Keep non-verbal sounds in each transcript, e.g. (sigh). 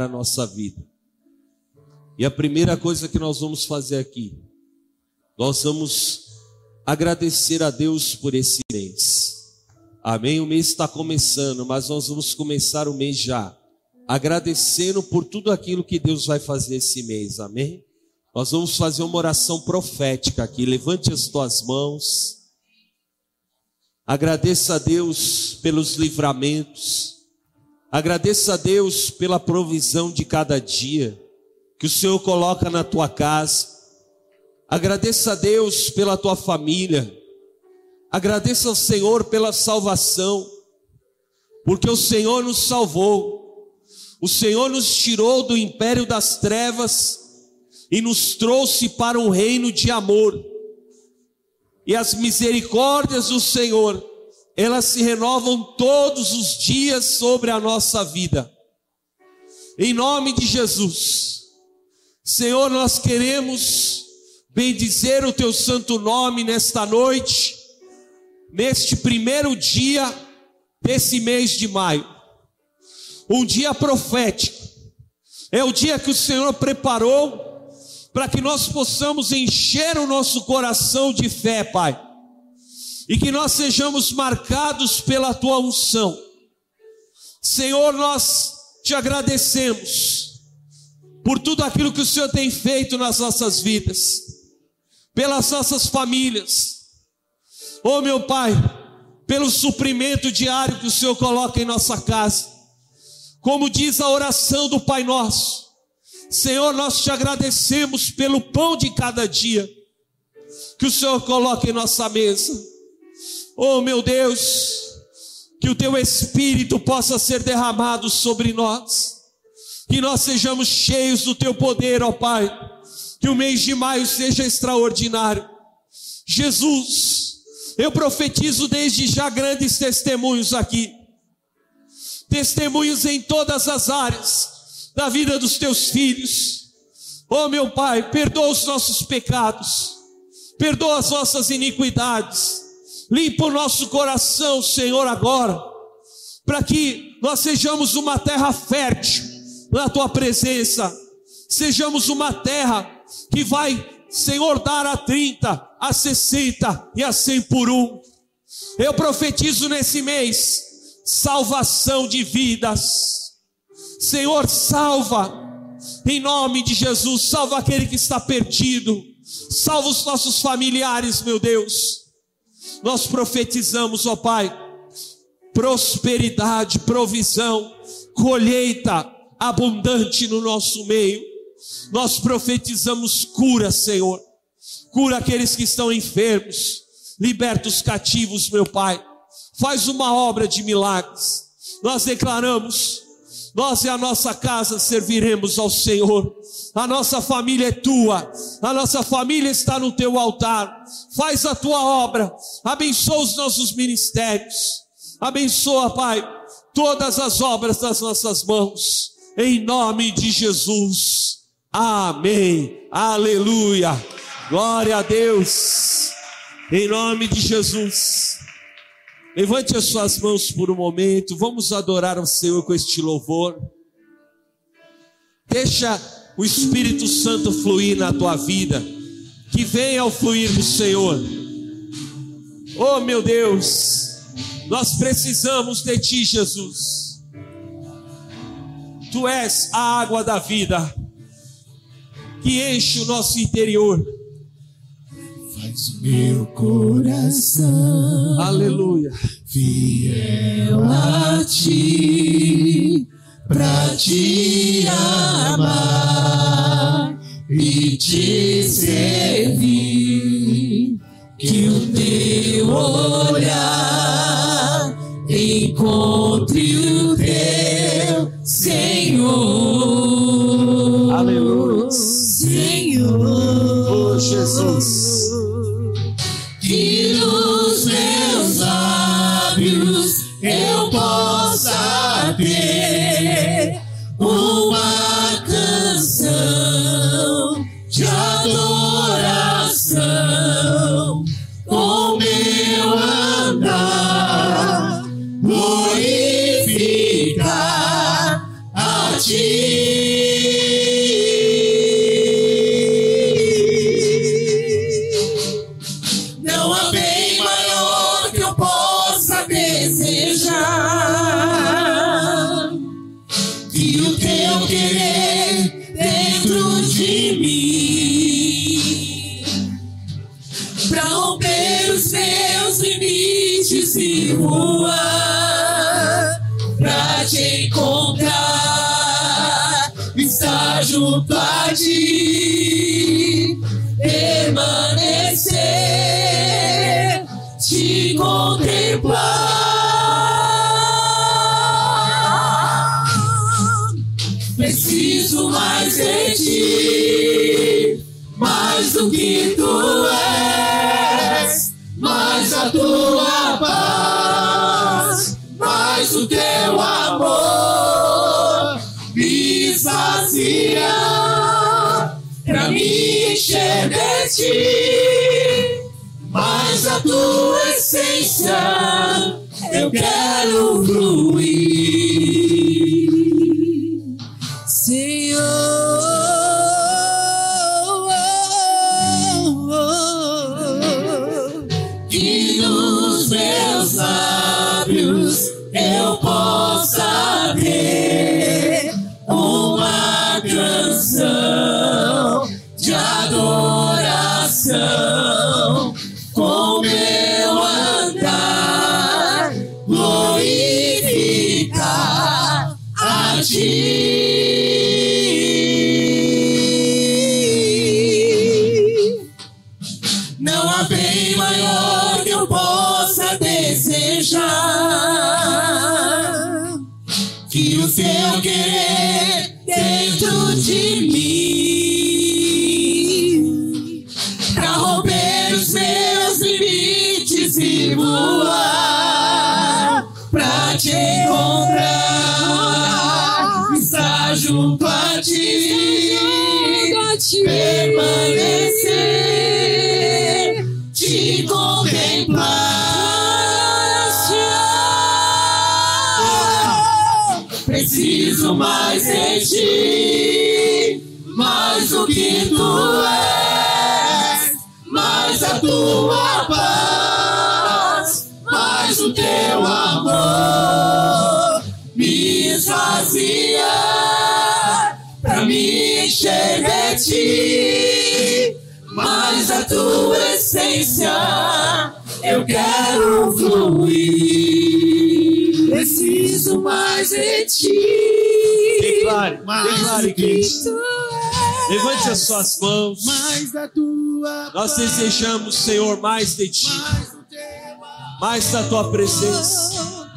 a nossa vida. E a primeira coisa que nós vamos fazer aqui, nós vamos agradecer a Deus por esse mês. Amém? O mês está começando, mas nós vamos começar o mês já, agradecendo por tudo aquilo que Deus vai fazer esse mês. Amém? Nós vamos fazer uma oração profética aqui. Levante as tuas mãos. Agradeça a Deus pelos livramentos. Agradeça a Deus pela provisão de cada dia que o Senhor coloca na tua casa. Agradeça a Deus pela tua família. Agradeça ao Senhor pela salvação, porque o Senhor nos salvou. O Senhor nos tirou do império das trevas e nos trouxe para um reino de amor. E as misericórdias do Senhor, elas se renovam todos os dias sobre a nossa vida. Em nome de Jesus. Senhor, nós queremos bendizer o teu santo nome nesta noite, neste primeiro dia desse mês de maio, um dia profético, é o dia que o Senhor preparou para que nós possamos encher o nosso coração de fé, Pai, e que nós sejamos marcados pela tua unção. Senhor, nós te agradecemos por tudo aquilo que o Senhor tem feito nas nossas vidas pelas nossas famílias. Oh, meu Pai, pelo suprimento diário que o Senhor coloca em nossa casa. Como diz a oração do Pai Nosso, Senhor, nós te agradecemos pelo pão de cada dia que o Senhor coloca em nossa mesa. Oh, meu Deus, que o teu espírito possa ser derramado sobre nós, que nós sejamos cheios do teu poder, ó Pai. Que o mês de maio seja extraordinário. Jesus, eu profetizo desde já grandes testemunhos aqui, testemunhos em todas as áreas da vida dos teus filhos. Oh meu Pai, perdoa os nossos pecados, perdoa as nossas iniquidades, limpa o nosso coração, Senhor, agora, para que nós sejamos uma terra fértil na tua presença, sejamos uma terra que vai, Senhor, dar a 30, a 60 e a 100 por um. Eu profetizo nesse mês salvação de vidas. Senhor, salva em nome de Jesus, salva aquele que está perdido. Salva os nossos familiares, meu Deus. Nós profetizamos, ó Pai, prosperidade, provisão, colheita abundante no nosso meio nós profetizamos cura, Senhor. Cura aqueles que estão enfermos. Liberta os cativos, meu Pai. Faz uma obra de milagres. Nós declaramos, nós e a nossa casa serviremos ao Senhor. A nossa família é tua, a nossa família está no teu altar. Faz a tua obra, abençoa os nossos ministérios, abençoa, Pai, todas as obras das nossas mãos, em nome de Jesus. Amém. Aleluia. Glória a Deus. Em nome de Jesus. Levante as suas mãos por um momento. Vamos adorar ao Senhor com este louvor. Deixa o Espírito Santo fluir na tua vida. Que venha ao fluir do Senhor. Oh, meu Deus. Nós precisamos de ti, Jesus. Tu és a água da vida que enche o nosso interior. O meu coração, aleluia, fiel a ti, pra te amar e te servir. Que o teu olhar encontre o teu Senhor. Aleluia. Senhor. Oh, Jesus. Meus lábios eu possa ter eu seu querer dentro de mim. Pra romper os meus limites e voar pra te encontrar estar junto a ti. Permanecer preciso mais de ti mais do que tu és mais a tua paz mais o teu amor me esvazia pra me encher de ti mais a tua essência eu quero fluir. Preciso mais de ti Declare, declare, do que igreja. tu Levante as suas mãos. Nós desejamos, Senhor, mais de ti, mais da tua presença.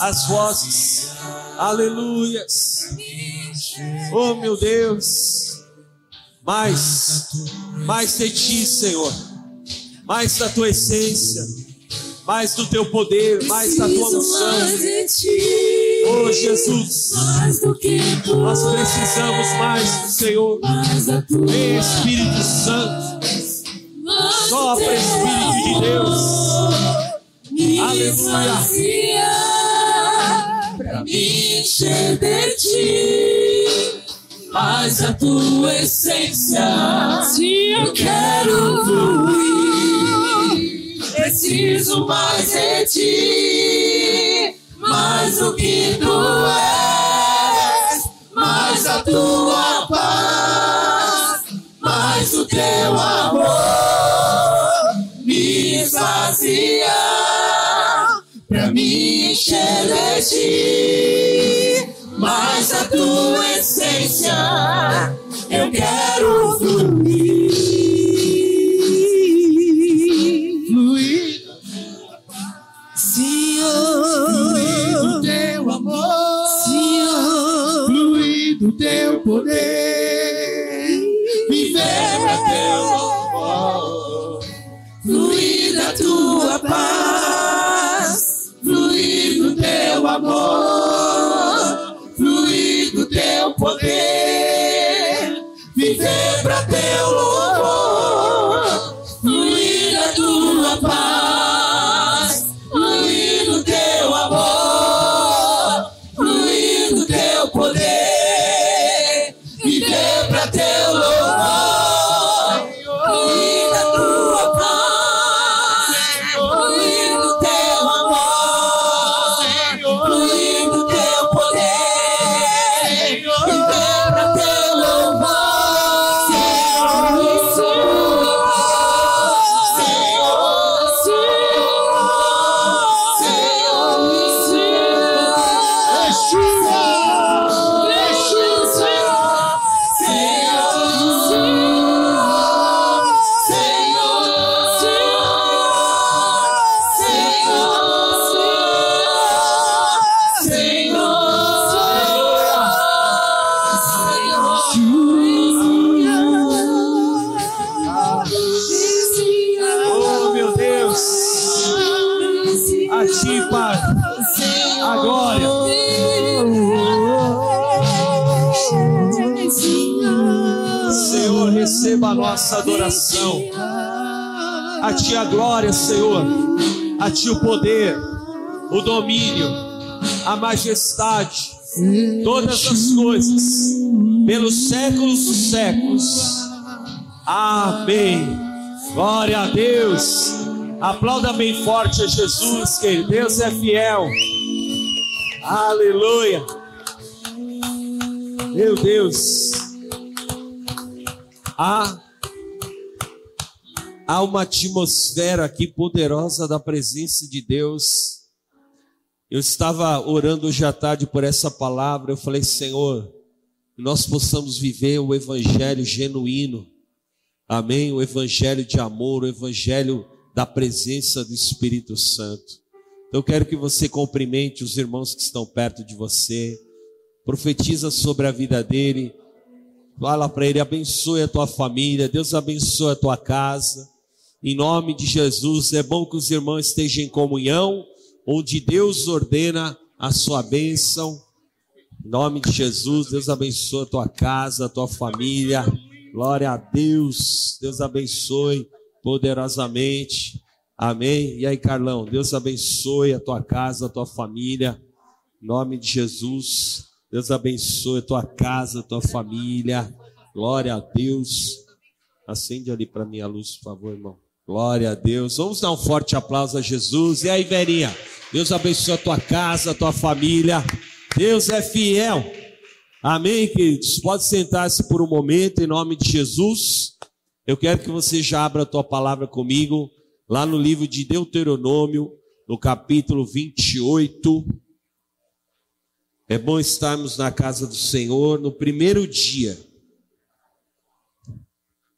As vozes, aleluias. Oh, meu Deus, mais, mais de ti, Senhor, mais da tua essência, mais do teu poder, mais da tua unção. Oh, Jesus, nós precisamos mais do Senhor. Vem, Espírito Santo, sopra, Espírito de Deus. me Aleluia. pra me encher de ti mais a tua essência eu quero fluir preciso mais de ti mais do que tu és mais a tua paz mais o teu amor me esvazia pra me encher de ti mas a tua essência. Eu quero O poder, o domínio, a majestade, todas as coisas, pelos séculos dos séculos. Amém. Glória a Deus. Aplauda bem forte a Jesus, que Deus é fiel. Aleluia. Meu Deus. Há, há uma atmosfera aqui poderosa da presença de Deus. Eu estava orando hoje à tarde por essa palavra. Eu falei, Senhor, que nós possamos viver o evangelho genuíno. Amém? O evangelho de amor, o evangelho da presença do Espírito Santo. Então eu quero que você cumprimente os irmãos que estão perto de você. Profetiza sobre a vida dele. Fala para ele, abençoe a tua família, Deus abençoe a tua casa. Em nome de Jesus, é bom que os irmãos estejam em comunhão, onde Deus ordena a sua bênção. Em nome de Jesus, Deus abençoe a tua casa, a tua família. Glória a Deus. Deus abençoe poderosamente. Amém. E aí, Carlão, Deus abençoe a tua casa, a tua família. Em nome de Jesus. Deus abençoe a tua casa, a tua família. Glória a Deus. Acende ali para mim a luz, por favor, irmão. Glória a Deus. Vamos dar um forte aplauso a Jesus. E aí, Verinha? Deus abençoe a tua casa, a tua família. Deus é fiel. Amém, queridos? Pode sentar-se por um momento, em nome de Jesus. Eu quero que você já abra a tua palavra comigo, lá no livro de Deuteronômio, no capítulo 28. É bom estarmos na casa do Senhor no primeiro dia.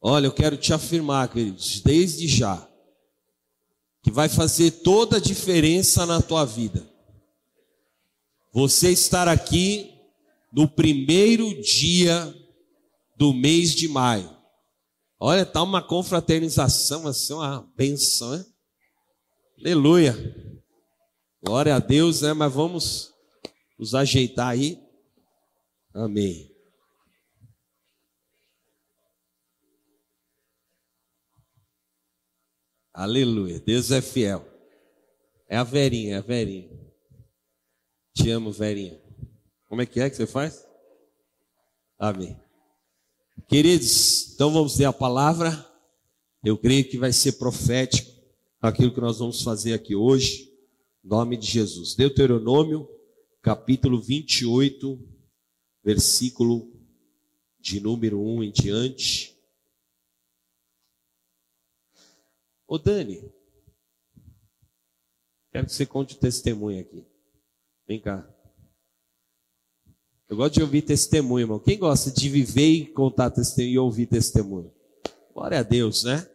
Olha, eu quero te afirmar, queridos, desde já, que vai fazer toda a diferença na tua vida. Você estar aqui no primeiro dia do mês de maio. Olha, tá uma confraternização, assim, uma benção, né? Aleluia. Glória a Deus, né? Mas vamos nos ajeitar aí. Amém. Aleluia. Deus é fiel. É a Verinha, é a Verinha. Te amo, Verinha. Como é que é que você faz? Amém. Queridos, então vamos ler a palavra. Eu creio que vai ser profético aquilo que nós vamos fazer aqui hoje. Em nome de Jesus. Deuteronômio, capítulo 28, versículo de número 1 em diante. Ô Dani, quero que você conte o testemunho aqui. Vem cá. Eu gosto de ouvir testemunho, irmão. Quem gosta de viver e contar testemunho e ouvir testemunho? Glória a Deus, né?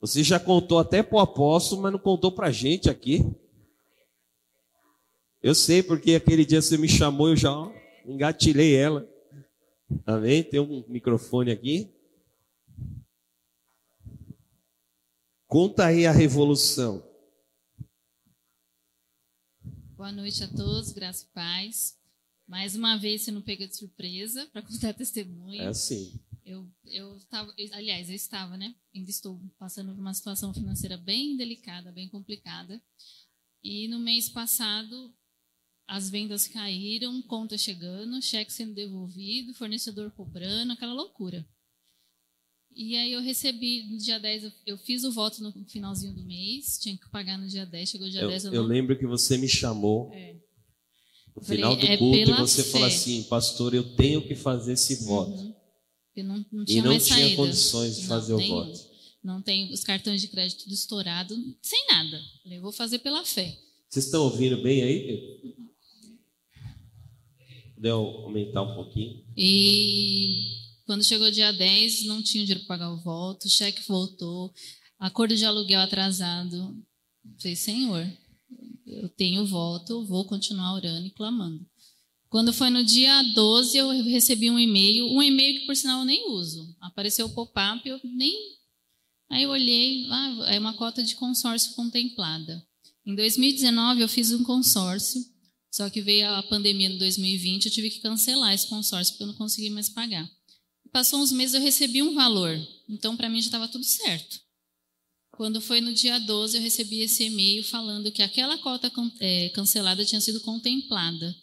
Você já contou até para o apóstolo, mas não contou para a gente aqui. Eu sei porque aquele dia você me chamou, eu já engatilhei ela. Amém? Tem um microfone aqui. Conta aí a revolução. Boa noite a todos, graça e paz. Mais uma vez, você não pega de surpresa para contar (laughs) testemunho. É assim. Eu, eu estava, aliás, eu estava, né? Ainda estou passando por uma situação financeira bem delicada, bem complicada. E no mês passado, as vendas caíram, conta chegando, cheque sendo devolvido, fornecedor cobrando, aquela loucura. E aí eu recebi no dia 10, eu, eu fiz o voto no finalzinho do mês, tinha que pagar no dia 10, chegou dia Eu, 10, eu, eu não lembro que você me chamou É. no final do é culto e você falou fé. assim, pastor, eu tenho que fazer esse voto. Uhum. Eu não, não E tinha não mais tinha saída. condições de Não, fazer o voto. Não tenho os cartões de crédito tudo estourado, sem nada. Eu vou fazer pela fé. Vocês estão ouvindo bem aí? Deu aumentar um pouquinho? E quando chegou dia 10, não tinha dinheiro para pagar o voto, o cheque voltou, acordo de aluguel atrasado. Falei, Senhor, eu tenho voto, vou continuar orando e clamando. Quando foi no dia 12, eu recebi um e-mail, um e-mail que por sinal eu nem uso. Apareceu o pop-up, eu nem. Aí eu olhei, ah, é uma cota de consórcio contemplada. Em 2019 eu fiz um consórcio, só que veio a pandemia em 2020, eu tive que cancelar esse consórcio porque eu não consegui mais pagar. Passou uns meses eu recebi um valor, então para mim já estava tudo certo. Quando foi no dia 12, eu recebi esse e-mail falando que aquela cota é, cancelada tinha sido contemplada.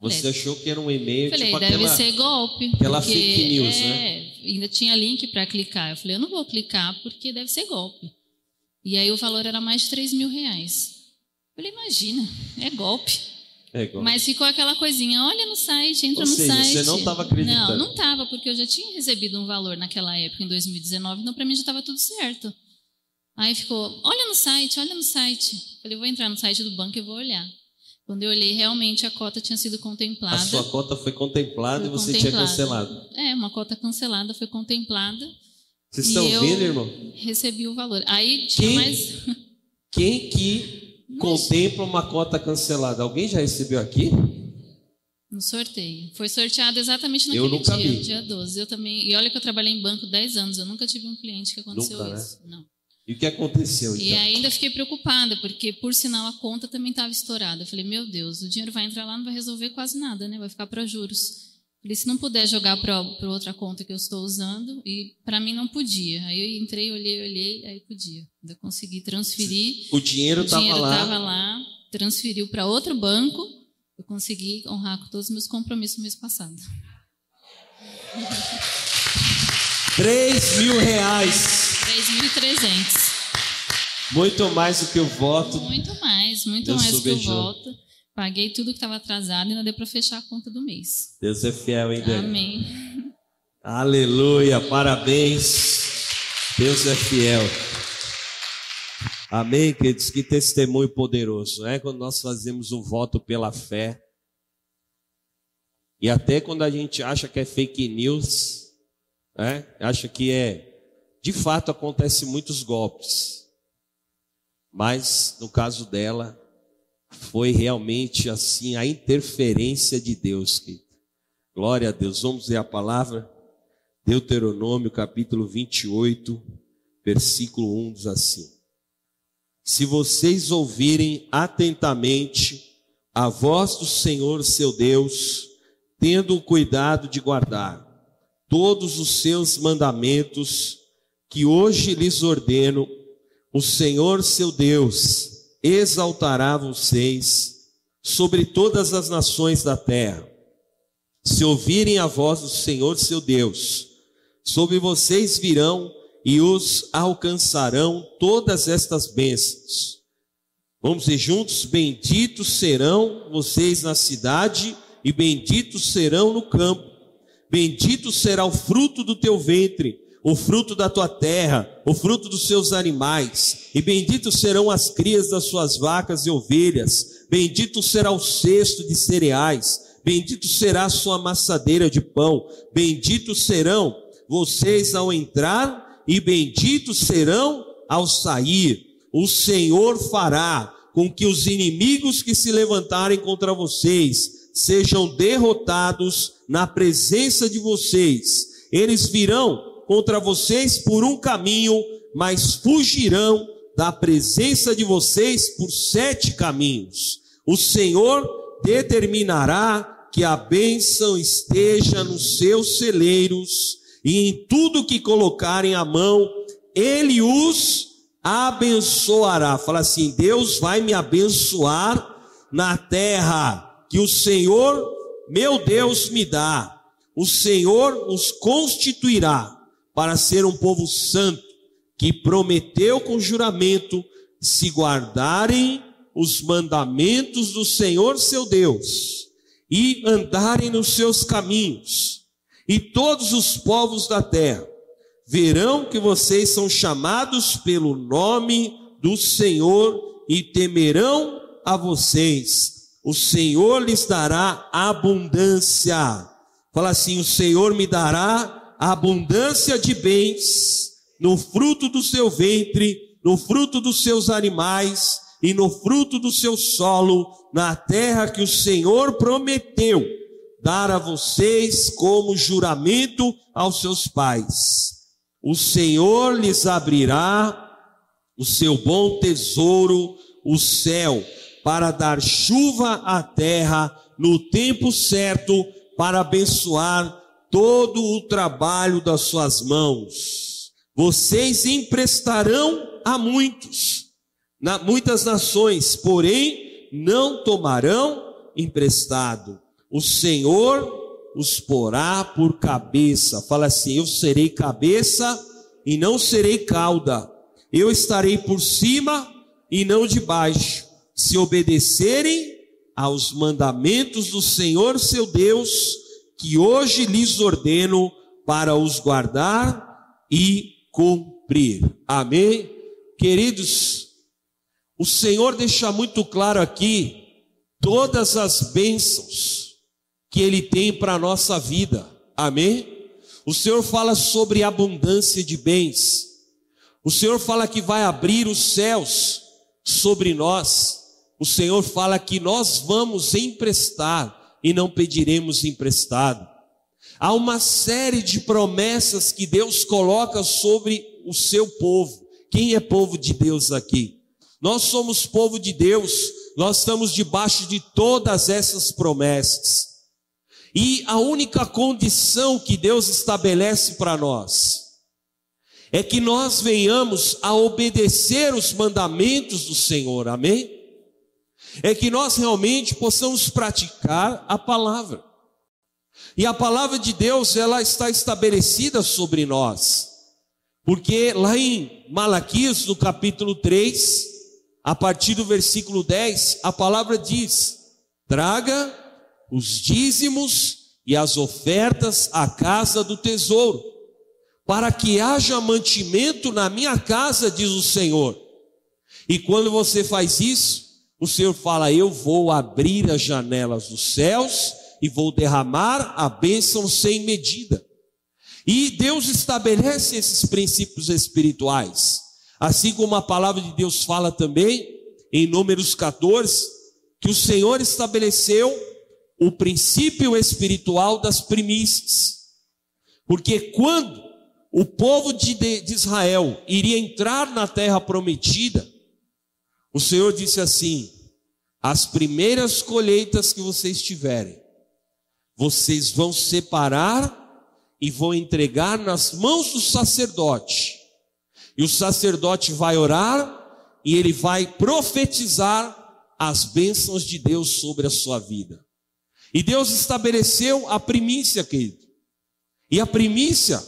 Você achou que era um e-mail falei, tipo deve aquela, ser golpe. aquela porque, fake news, é, né? Ainda tinha link para clicar. Eu falei, eu não vou clicar porque deve ser golpe. E aí o valor era mais de 3 mil reais. Eu falei, imagina, é golpe. É. Mas ficou aquela coisinha, olha no site, entra Ou no seja, site. você não estava acreditando. Não, não estava, porque eu já tinha recebido um valor naquela época, em 2019, então para mim já estava tudo certo. Aí ficou, olha no site, olha no site. Falei, vou entrar no site do banco e vou olhar. Quando eu olhei, realmente a cota tinha sido contemplada. A sua cota foi contemplada Foi e você contemplada. tinha cancelado. É, uma cota cancelada foi contemplada. Vocês estão vendo, irmão? Recebi o valor. Aí tinha Quem- mais. (laughs) Quem que contempla uma cota cancelada? Alguém já recebeu aqui? No sorteio. Foi sorteado exatamente Eu naquele nunca dia, vi. dia 12. Eu também. E olha que eu trabalhei em banco 10 anos, eu nunca tive um cliente que aconteceu Nunca, né? isso. Não. E o que aconteceu E então? ainda fiquei preocupada, porque por sinal a conta também estava estourada. Eu falei, meu Deus, o dinheiro vai entrar lá, não vai resolver quase nada, né? Vai ficar para juros. Falei, se não puder jogar para outra conta que eu estou usando, e para mim não podia. Aí eu entrei, olhei, olhei, aí podia. Ainda consegui transferir. O dinheiro o estava dinheiro lá. estava lá, transferiu para outro banco. Eu consegui honrar com todos os meus compromissos no mês passado. 3 mil reais. 3.300. Muito mais do que o voto. Muito mais, muito mais do que eu soberano. Paguei tudo que estava atrasado e ainda deu para fechar a conta do mês. Deus é fiel, hein, Dani? Amém. Aleluia, parabéns. Deus é fiel. Amém, queridos? Que testemunho poderoso, é quando nós fazemos um voto pela fé. E até quando a gente acha que é fake news, né? acha que é. De fato, acontece muitos golpes. Mas, no caso dela, foi realmente assim a interferência de Deus, querido. Glória a Deus. Vamos ler a palavra. Deuteronômio capítulo 28, versículo 1 diz assim: Se vocês ouvirem atentamente a voz do Senhor seu Deus, tendo o cuidado de guardar todos os seus mandamentos que hoje lhes ordeno, o Senhor seu Deus exaltará vocês sobre todas as nações da terra. Se ouvirem a voz do Senhor seu Deus, sobre vocês virão e os alcançarão todas estas bênçãos. Vamos dizer juntos: benditos serão vocês na cidade e benditos serão no campo. Bendito será o fruto do teu ventre, o fruto da tua terra, o fruto dos seus animais, e benditos serão as crias das suas vacas e ovelhas. Bendito será o cesto de cereais, bendito será a sua amassadeira de pão. Benditos serão vocês ao entrar e benditos serão ao sair. O Senhor fará com que os inimigos que se levantarem contra vocês sejam derrotados na presença de vocês. Eles virão contra vocês por um caminho, mas fugirão da presença de vocês por sete caminhos. O Senhor determinará que a bênção esteja nos seus celeiros e em tudo que colocarem a mão, ele os abençoará. Fala assim: Deus vai me abençoar na terra que o Senhor, meu Deus, me dá. O Senhor os constituirá para ser um povo santo, que prometeu com juramento se guardarem os mandamentos do Senhor seu Deus e andarem nos seus caminhos. E todos os povos da terra verão que vocês são chamados pelo nome do Senhor e temerão a vocês. O Senhor lhes dará abundância. Fala assim: o Senhor me dará abundância de bens no fruto do seu ventre, no fruto dos seus animais e no fruto do seu solo, na terra que o Senhor prometeu dar a vocês como juramento aos seus pais. O Senhor lhes abrirá o seu bom tesouro, o céu, para dar chuva à terra no tempo certo, para abençoar todo o trabalho das suas mãos. Vocês emprestarão a muitos, na, muitas nações, porém não tomarão emprestado. O Senhor os porá por cabeça. Fala assim: Eu serei cabeça e não serei cauda. Eu estarei por cima e não debaixo. Se obedecerem aos mandamentos do Senhor seu Deus, que hoje lhes ordeno para os guardar e cumprir. Amém? Queridos, o Senhor deixa muito claro aqui todas as bênçãos que Ele tem para a nossa vida. Amém? O Senhor fala sobre abundância de bens. O Senhor fala que vai abrir os céus sobre nós. O Senhor fala que nós vamos emprestar e não pediremos emprestado. Há uma série de promessas que Deus coloca sobre o seu povo. Quem é povo de Deus aqui? Nós somos povo de Deus, nós estamos debaixo de todas essas promessas. E a única condição que Deus estabelece para nós é que nós venhamos a obedecer os mandamentos do Senhor, amém? É que nós realmente possamos praticar a palavra. E a palavra de Deus, ela está estabelecida sobre nós. Porque lá em Malaquias, no capítulo 3, a partir do versículo 10, a palavra diz: traga os dízimos e as ofertas à casa do tesouro, para que haja mantimento na minha casa, diz o Senhor. E quando você faz isso, o Senhor fala: Eu vou abrir as janelas dos céus e vou derramar a bênção sem medida. E Deus estabelece esses princípios espirituais, assim como a palavra de Deus fala também em Números 14, que o Senhor estabeleceu o princípio espiritual das primícias. Porque quando o povo de, Israel iria entrar na terra prometida, o Senhor disse assim: as primeiras colheitas que vocês tiverem, vocês vão separar e vão entregar nas mãos do sacerdote. E o sacerdote vai orar e ele vai profetizar as bênçãos de Deus sobre a sua vida. E Deus estabeleceu a primícia, querido. E a primícia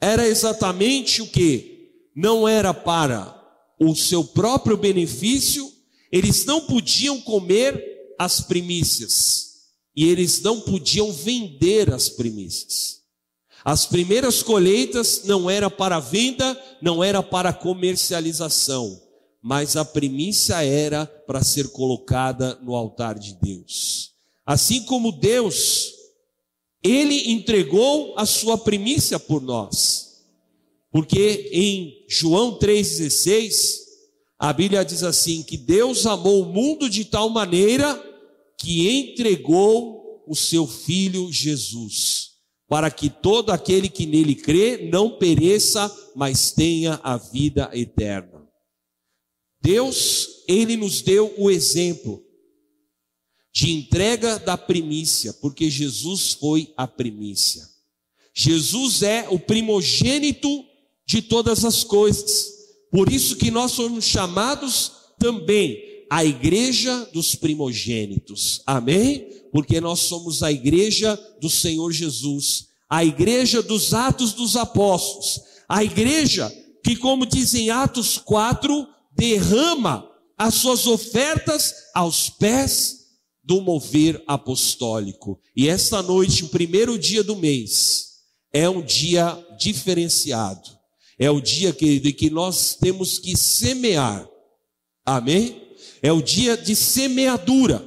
era exatamente o que? Não era para o seu próprio benefício, eles não podiam comer as primícias, e eles não podiam vender as primícias. As primeiras colheitas não era para venda, não era para comercialização, mas a primícia era para ser colocada no altar de Deus. Assim como Deus, Ele entregou a sua primícia por nós. Porque em João 3,16, a Bíblia diz assim: que Deus amou o mundo de tal maneira que entregou o seu Filho Jesus, para que todo aquele que nele crê não pereça, mas tenha a vida eterna. Deus, Ele nos deu o exemplo de entrega da primícia, porque Jesus foi a primícia. Jesus é o primogênito de todas as coisas. Por isso que nós somos chamados também a igreja dos primogênitos. Amém? Porque nós somos a igreja do Senhor Jesus, a igreja dos atos dos apóstolos, a igreja que, como dizem Atos 4, derrama as suas ofertas aos pés do mover apostólico. E esta noite, o primeiro dia do mês, é um dia diferenciado. É o dia, querido, em que nós temos que semear. Amém? É o dia de semeadura.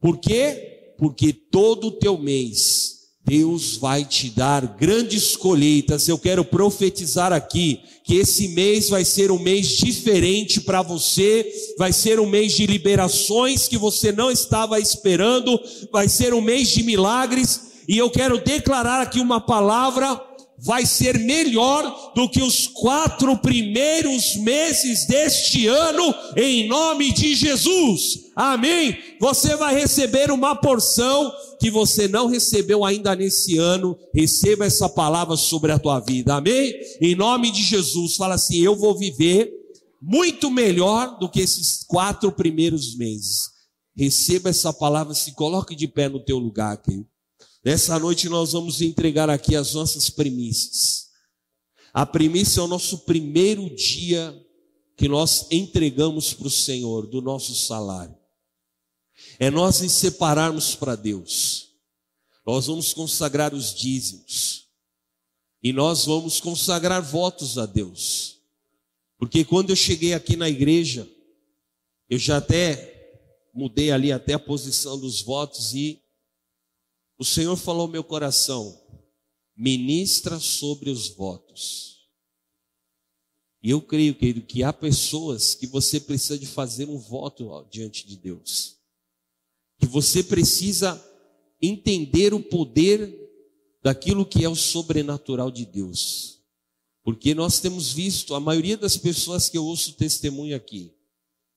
Por quê? Porque todo o teu mês Deus vai te dar grandes colheitas. Eu quero profetizar aqui que esse mês vai ser um mês diferente para você, vai ser um mês de liberações que você não estava esperando, vai ser um mês de milagres, e eu quero declarar aqui uma palavra vai ser melhor do que os quatro primeiros meses deste ano, em nome de Jesus. Amém? Você vai receber uma porção que você não recebeu ainda nesse ano. Receba essa palavra sobre a tua vida. Amém? Em nome de Jesus. Fala assim: eu vou viver muito melhor do que esses quatro primeiros meses. Receba essa palavra, se coloque de pé no teu lugar, querido. Nessa noite nós vamos entregar aqui as nossas primícias. A primícia é o nosso primeiro dia que nós entregamos para o Senhor do nosso salário. É nós nos separarmos para Deus. Nós vamos consagrar os dízimos. E nós vamos consagrar votos a Deus. Porque quando eu cheguei aqui na igreja, eu já até mudei ali até a posição dos votos e o Senhor falou ao meu coração: ministra sobre os votos. E eu creio, querido, que há pessoas que você precisa de fazer um voto diante de Deus. Que você precisa entender o poder daquilo que é o sobrenatural de Deus. Porque nós temos visto, a maioria das pessoas que eu ouço testemunho aqui,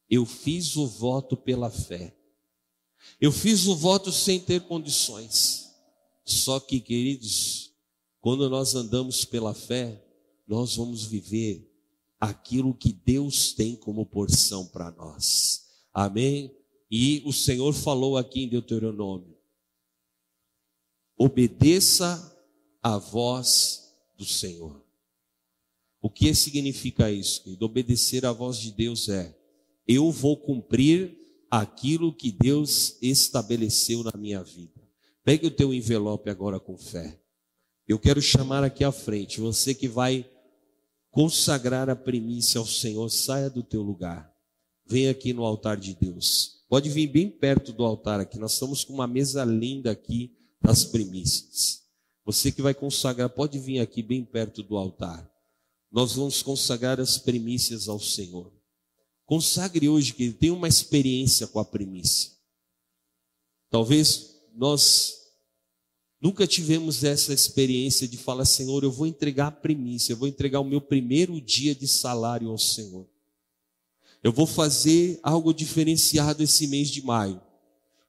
eu fiz o voto pela fé. Eu fiz o voto sem ter condições. Só que, queridos, quando nós andamos pela fé, nós vamos viver aquilo que Deus tem como porção para nós. Amém? E o Senhor falou aqui em Deuteronômio: obedeça a voz do Senhor. O que significa isso? Querido? Obedecer à voz de Deus é: eu vou cumprir aquilo que Deus estabeleceu na minha vida. Pegue o teu envelope agora com fé. Eu quero chamar aqui à frente, você que vai consagrar a primícia ao Senhor, saia do teu lugar. Venha aqui no altar de Deus. Pode vir bem perto do altar aqui. Nós estamos com uma mesa linda aqui das primícias. Você que vai consagrar, pode vir aqui bem perto do altar. Nós vamos consagrar as primícias ao Senhor. Consagre hoje que tem uma experiência com a primícia. Talvez nós nunca tivemos essa experiência de falar, Senhor, eu vou entregar a primícia, eu vou entregar o meu primeiro dia de salário ao Senhor. Eu vou fazer algo diferenciado esse mês de maio.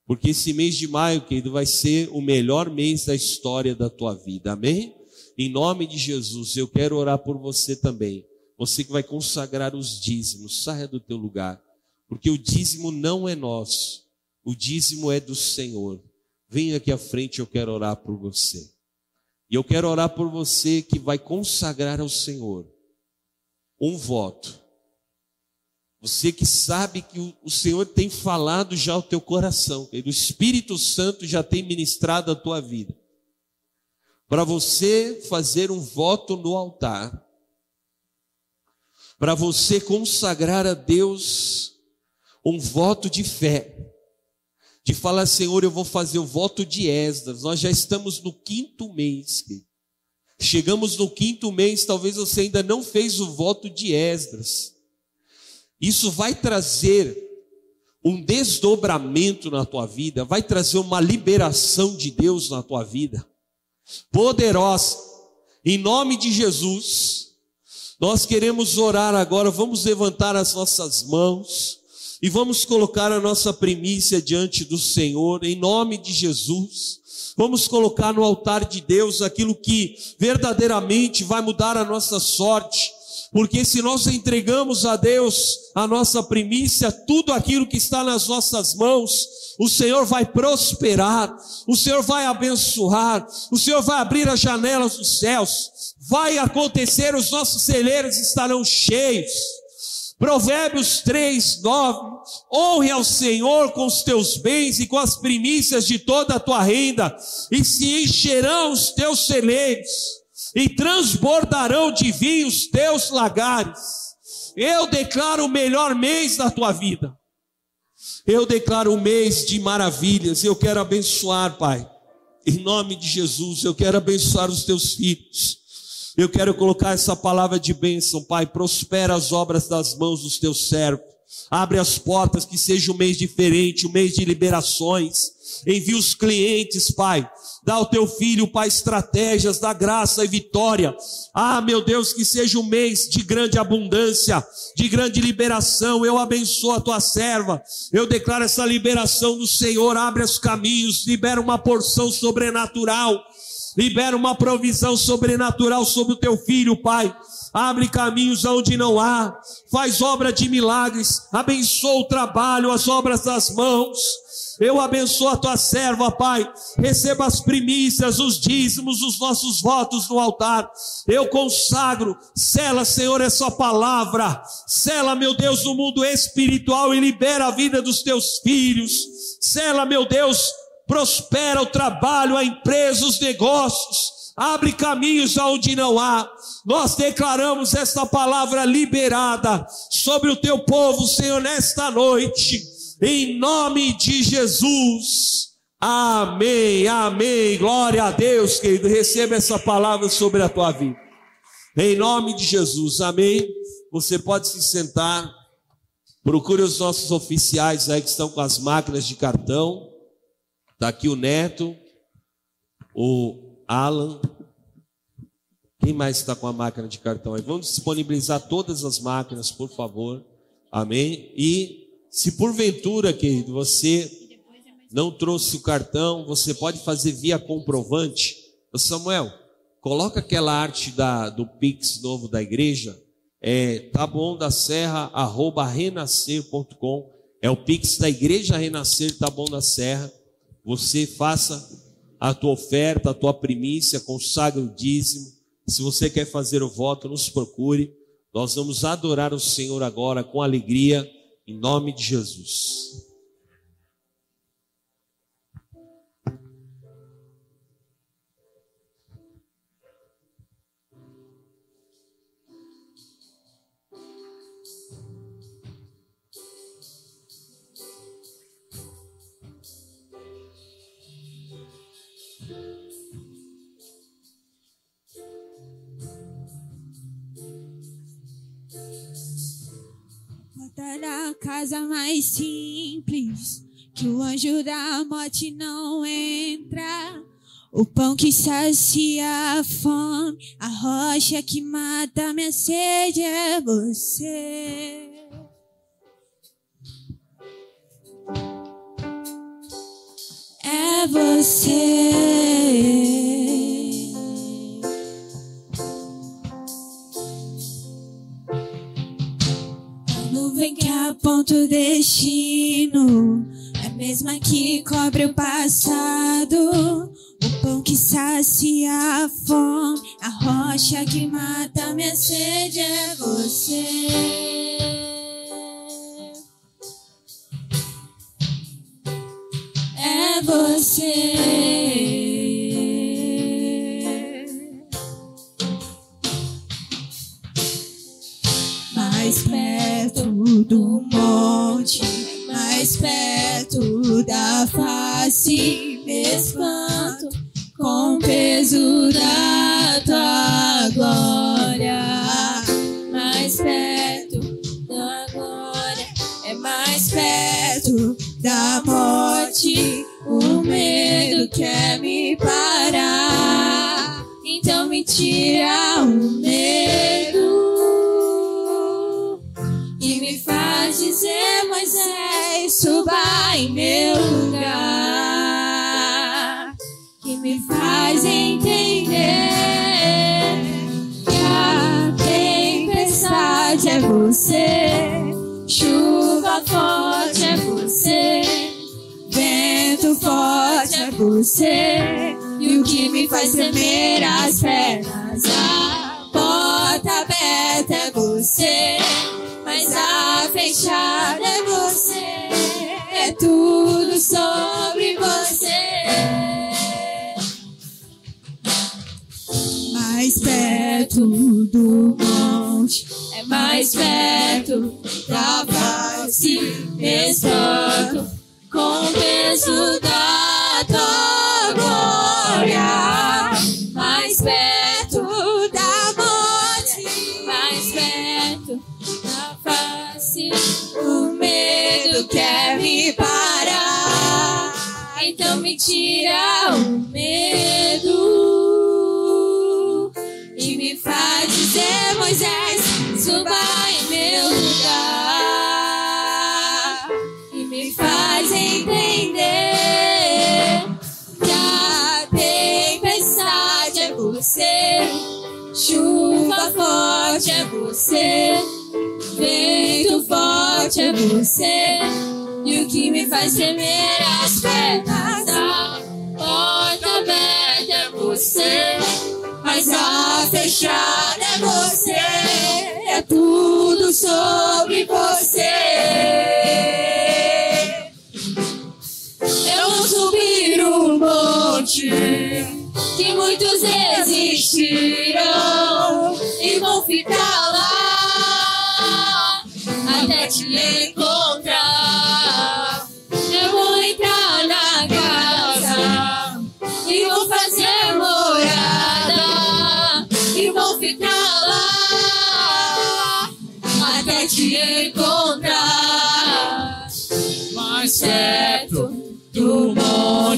Porque esse mês de maio, querido, vai ser o melhor mês da história da tua vida. Amém? Em nome de Jesus, eu quero orar por você também. Você que vai consagrar os dízimos, saia do teu lugar, porque o dízimo não é nosso, o dízimo é do Senhor. Venha aqui à frente, eu quero orar por você. E eu quero orar por você que vai consagrar ao Senhor um voto. Você que sabe que o Senhor tem falado já ao teu coração, que o Espírito Santo já tem ministrado a tua vida. Para você fazer um voto no altar para você consagrar a Deus um voto de fé, de falar, Senhor, eu vou fazer o voto de Esdras. Nós já estamos no quinto mês. Chegamos no quinto mês, talvez você ainda não fez o voto de Esdras. Isso vai trazer um desdobramento na tua vida, vai trazer uma liberação de Deus na tua vida, poderosa, em nome de Jesus. Nós queremos orar agora, vamos levantar as nossas mãos e vamos colocar a nossa primícia diante do Senhor, em nome de Jesus. Vamos colocar no altar de Deus aquilo que verdadeiramente vai mudar a nossa sorte, porque se nós entregamos a Deus a nossa primícia, tudo aquilo que está nas nossas mãos, o Senhor vai prosperar, o Senhor vai abençoar, o Senhor vai abrir as janelas dos céus, vai acontecer, os nossos celeiros estarão cheios. Provérbios 3, 9. Honre ao Senhor com os teus bens e com as primícias de toda a tua renda, e se encherão os teus celeiros, e transbordarão de vinho os teus lagares. Eu declaro o melhor mês da tua vida. Eu declaro um mês de maravilhas. Eu quero abençoar, Pai, Em nome de Jesus, eu quero abençoar os teus filhos. Eu quero colocar essa palavra de bênção, Pai. Prospera as obras das mãos dos teus servos. Abre as portas, que seja um mês diferente, um mês de liberações. Envia os clientes, Pai. Dá ao teu filho, Pai, estratégias, dá graça e vitória. Ah, meu Deus, que seja um mês de grande abundância, de grande liberação. Eu abençoo a tua serva. Eu declaro essa liberação do Senhor. Abre os caminhos, libera uma porção sobrenatural. Libera uma provisão sobrenatural sobre o teu filho, Pai. Abre caminhos onde não há. Faz obra de milagres. Abençoa o trabalho, as obras das mãos. Eu abençoo a tua serva, Pai. Receba as primícias, os dízimos, os nossos votos no altar. Eu consagro, sela, Senhor, essa palavra. Sela, meu Deus, no mundo espiritual e libera a vida dos teus filhos. Sela, meu Deus, prospera o trabalho, a empresa, os negócios. Abre caminhos aonde não há. Nós declaramos esta palavra liberada sobre o teu povo, Senhor, nesta noite em nome de Jesus. Amém, amém. Glória a Deus, querido. Receba essa palavra sobre a tua vida. Em nome de Jesus, amém. Você pode se sentar. Procure os nossos oficiais aí que estão com as máquinas de cartão. Está aqui o Neto, o Alan. Quem mais está com a máquina de cartão aí? Vamos disponibilizar todas as máquinas, por favor. Amém. E se porventura, querido, você não trouxe o cartão, você pode fazer via comprovante. Ô Samuel, coloca aquela arte da, do Pix novo da igreja, é tá bom da serra, arroba renascer.com, é o Pix da igreja Renascer, tá bom da serra. Você faça a tua oferta, a tua primícia, consagre o dízimo. Se você quer fazer o voto, nos procure. Nós vamos adorar o Senhor agora com alegria em nome de Jesus. Casa mais simples, que o anjo da morte não entra. O pão que sacia a fome, a rocha que mata minha sede é você. É você. Aponta o destino, é a mesma que cobre o passado. O pão que sacia a fome, a rocha que mata minha sede é você. É você. Mais perto da face, me espanto com o peso da tua glória, mais perto da glória, é mais perto da morte, o medo quer me parar, então me tira o medo. E me faz dizer, Moisés, suba em meu lugar, que me faz entender que a tempestade é você, chuva forte é você, vento forte é você, e o que me faz tremer as pernas, a porta aberta é você sobre você. Mais perto do monte, é mais perto da face, espanto com o peso da tua glória. tira o medo e me faz dizer, Moisés, suba em meu lugar e me faz entender que a tempestade é você, chuva forte é você, vento forte é você. E o que me faz tremer as pernas, a porta aberta é você. Mas a fechada é você, é tudo sobre você. Eu vou subir um monte que muitos existirão e vão ficar lá até te encontrar.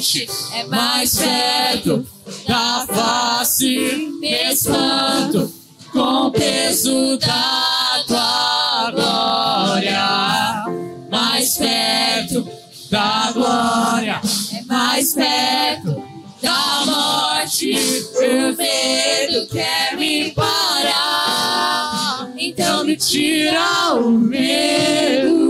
Monte é mais perto da face. Espanto com o peso da tua glória. Mais perto da glória é mais perto da morte. O medo quer me parar, então me tira o medo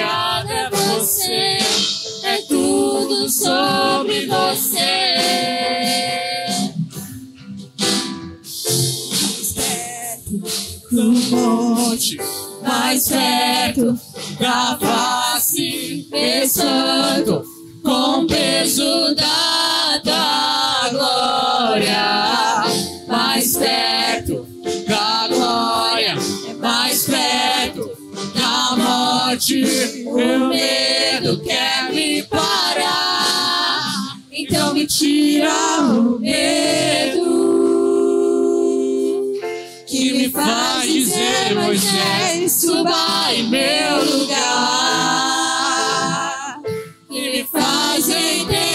a fechada é você, é tudo sobre você. No monte, mais perto da face, pensando com peso da tua glória. Mais perto O medo quer me parar, então me tira o medo que me faz dizer, Moisés, suba em meu lugar. Que me faz entender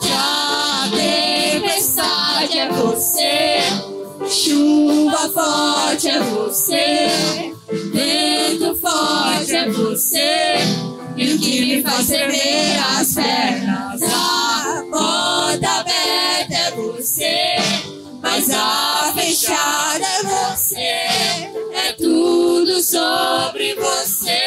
que a tempestade é você, chuva forte é você, vento forte é você. E o que me faz tremer as pernas, a porta aberta é você. Mas a fechada é você, é tudo sobre você.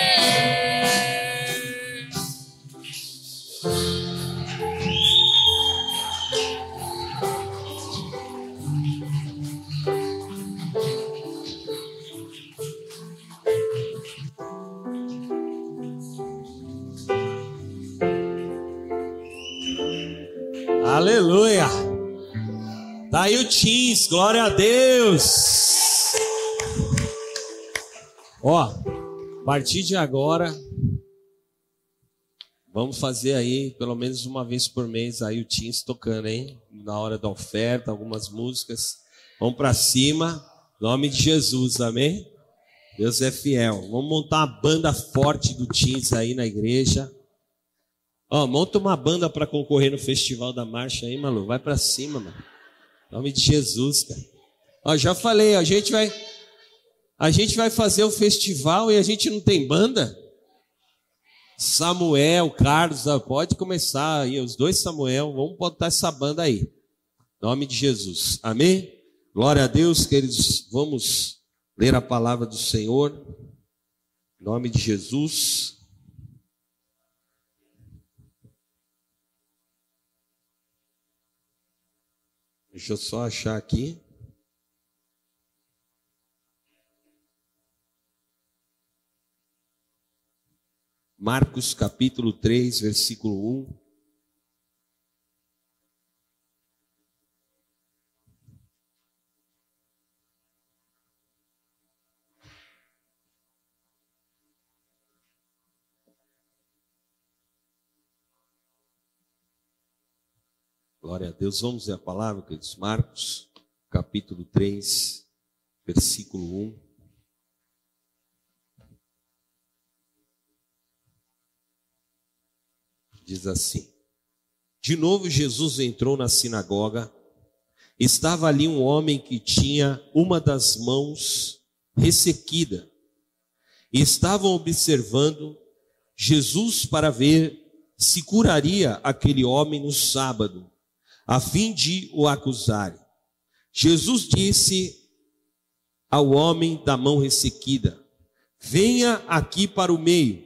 Aleluia. Aí o Teams, glória a Deus. Ó, a partir de agora, vamos fazer aí pelo menos uma vez por mês aí o Teams tocando, hein? Na hora da oferta, algumas músicas. Vamos para cima, nome de Jesus, amém? Deus é fiel. Vamos montar uma banda forte do Teams aí na igreja. Ó, monta uma banda para concorrer no Festival da Marcha aí, Malu. Vai para cima, mano. Em nome de Jesus, cara. Ó, já falei, a gente vai a gente vai fazer o festival e a gente não tem banda? Samuel, Carlos, pode começar aí, os dois Samuel, vamos botar essa banda aí. Em nome de Jesus. Amém? Glória a Deus, queridos. Vamos ler a palavra do Senhor. Em nome de Jesus. Deixa eu só achar aqui. Marcos capítulo 3, versículo 1. Glória a Deus. Vamos ver a palavra, queridos. Marcos, capítulo 3, versículo 1. Diz assim: De novo Jesus entrou na sinagoga. Estava ali um homem que tinha uma das mãos ressequida. E estavam observando Jesus para ver se curaria aquele homem no sábado, a fim de o acusarem. Jesus disse ao homem da mão ressequida: Venha aqui para o meio.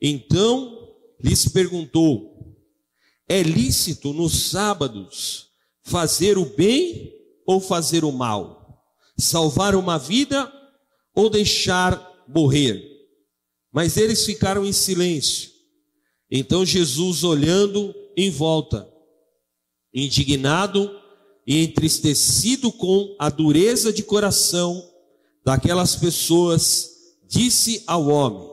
Então lhes perguntou: É lícito nos sábados fazer o bem ou fazer o mal? Salvar uma vida ou deixar morrer? Mas eles ficaram em silêncio. Então Jesus, olhando em volta, indignado e entristecido com a dureza de coração daquelas pessoas, disse ao homem: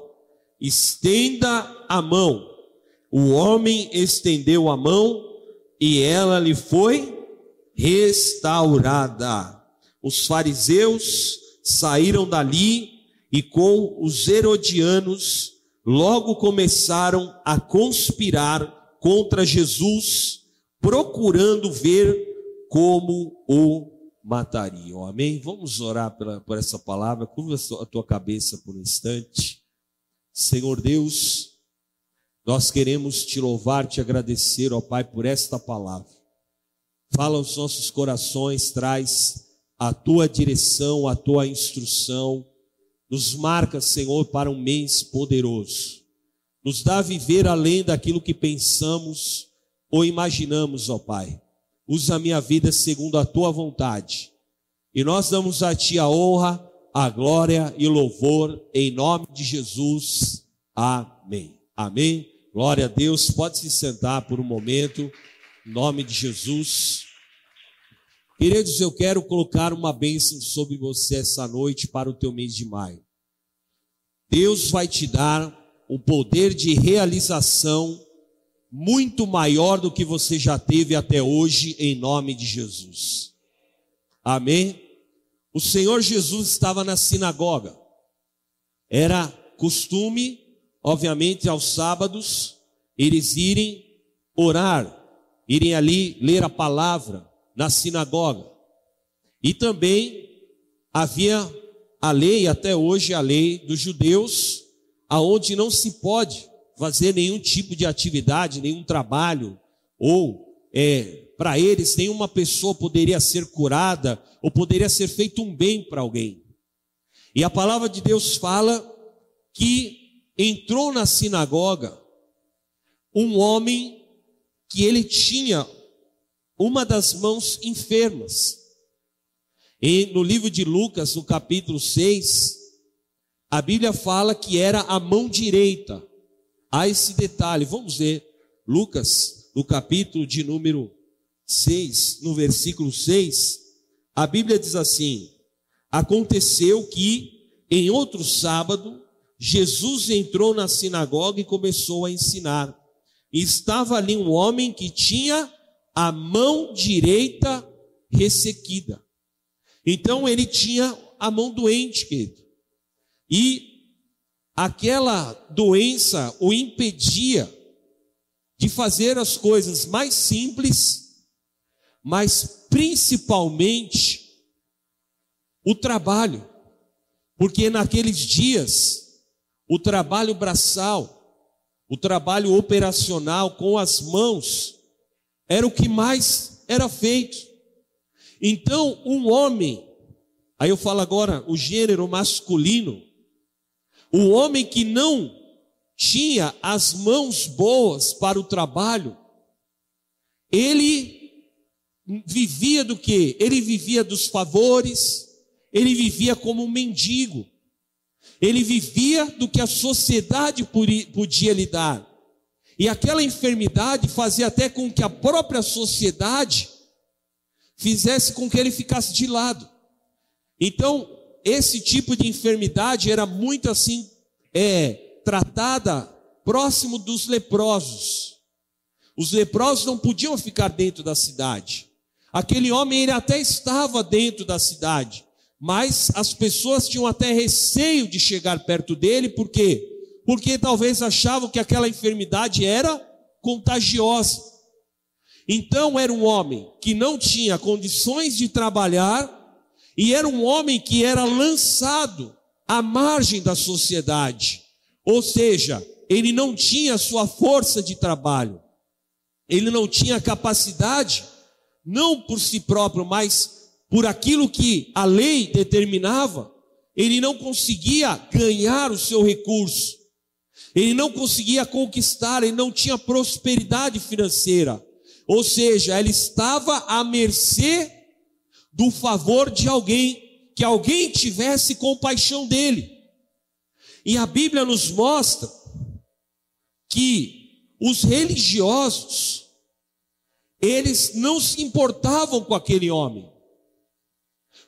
Estenda a mão. O homem estendeu a mão e ela lhe foi restaurada. Os fariseus saíram dali e com os herodianos logo começaram a conspirar contra Jesus, procurando ver como o matariam. Amém? Vamos orar pela, por essa palavra. Curva a tua cabeça por um instante. Senhor Deus, nós queremos te louvar, te agradecer, ó Pai, por esta palavra. Fala aos nossos corações, traz a tua direção, a tua instrução nos marca, Senhor, para um mês poderoso. Nos dá a viver além daquilo que pensamos ou imaginamos, ó Pai. Usa a minha vida segundo a tua vontade. E nós damos a ti a honra, a glória e louvor em nome de Jesus. Amém. Amém. Glória a Deus. Pode se sentar por um momento. Em nome de Jesus. Queridos, eu quero colocar uma bênção sobre você essa noite para o teu mês de maio. Deus vai te dar o poder de realização muito maior do que você já teve até hoje, em nome de Jesus. Amém? O Senhor Jesus estava na sinagoga. Era costume, obviamente, aos sábados, eles irem orar, irem ali ler a palavra na sinagoga. E também havia a lei, até hoje, a lei dos judeus, aonde não se pode fazer nenhum tipo de atividade, nenhum trabalho, ou é, para eles nenhuma pessoa poderia ser curada, ou poderia ser feito um bem para alguém. E a palavra de Deus fala que entrou na sinagoga um homem que ele tinha uma das mãos enfermas. E no livro de Lucas, no capítulo 6, a Bíblia fala que era a mão direita. Há esse detalhe, vamos ver. Lucas, no capítulo de número 6, no versículo 6, a Bíblia diz assim: Aconteceu que, em outro sábado, Jesus entrou na sinagoga e começou a ensinar. E estava ali um homem que tinha a mão direita ressequida. Então ele tinha a mão doente, querido. E aquela doença o impedia de fazer as coisas mais simples, mas principalmente o trabalho. Porque naqueles dias, o trabalho braçal, o trabalho operacional com as mãos, era o que mais era feito. Então, um homem, aí eu falo agora o gênero masculino, o homem que não tinha as mãos boas para o trabalho, ele vivia do que? Ele vivia dos favores, ele vivia como um mendigo, ele vivia do que a sociedade podia lhe dar. E aquela enfermidade fazia até com que a própria sociedade fizesse com que ele ficasse de lado. Então, esse tipo de enfermidade era muito assim, é, tratada próximo dos leprosos. Os leprosos não podiam ficar dentro da cidade. Aquele homem ele até estava dentro da cidade, mas as pessoas tinham até receio de chegar perto dele, por quê? Porque talvez achavam que aquela enfermidade era contagiosa. Então era um homem que não tinha condições de trabalhar e era um homem que era lançado à margem da sociedade. Ou seja, ele não tinha sua força de trabalho. Ele não tinha capacidade, não por si próprio, mas por aquilo que a lei determinava, ele não conseguia ganhar o seu recurso, ele não conseguia conquistar, ele não tinha prosperidade financeira, ou seja, ele estava à mercê do favor de alguém, que alguém tivesse compaixão dele. E a Bíblia nos mostra que os religiosos, eles não se importavam com aquele homem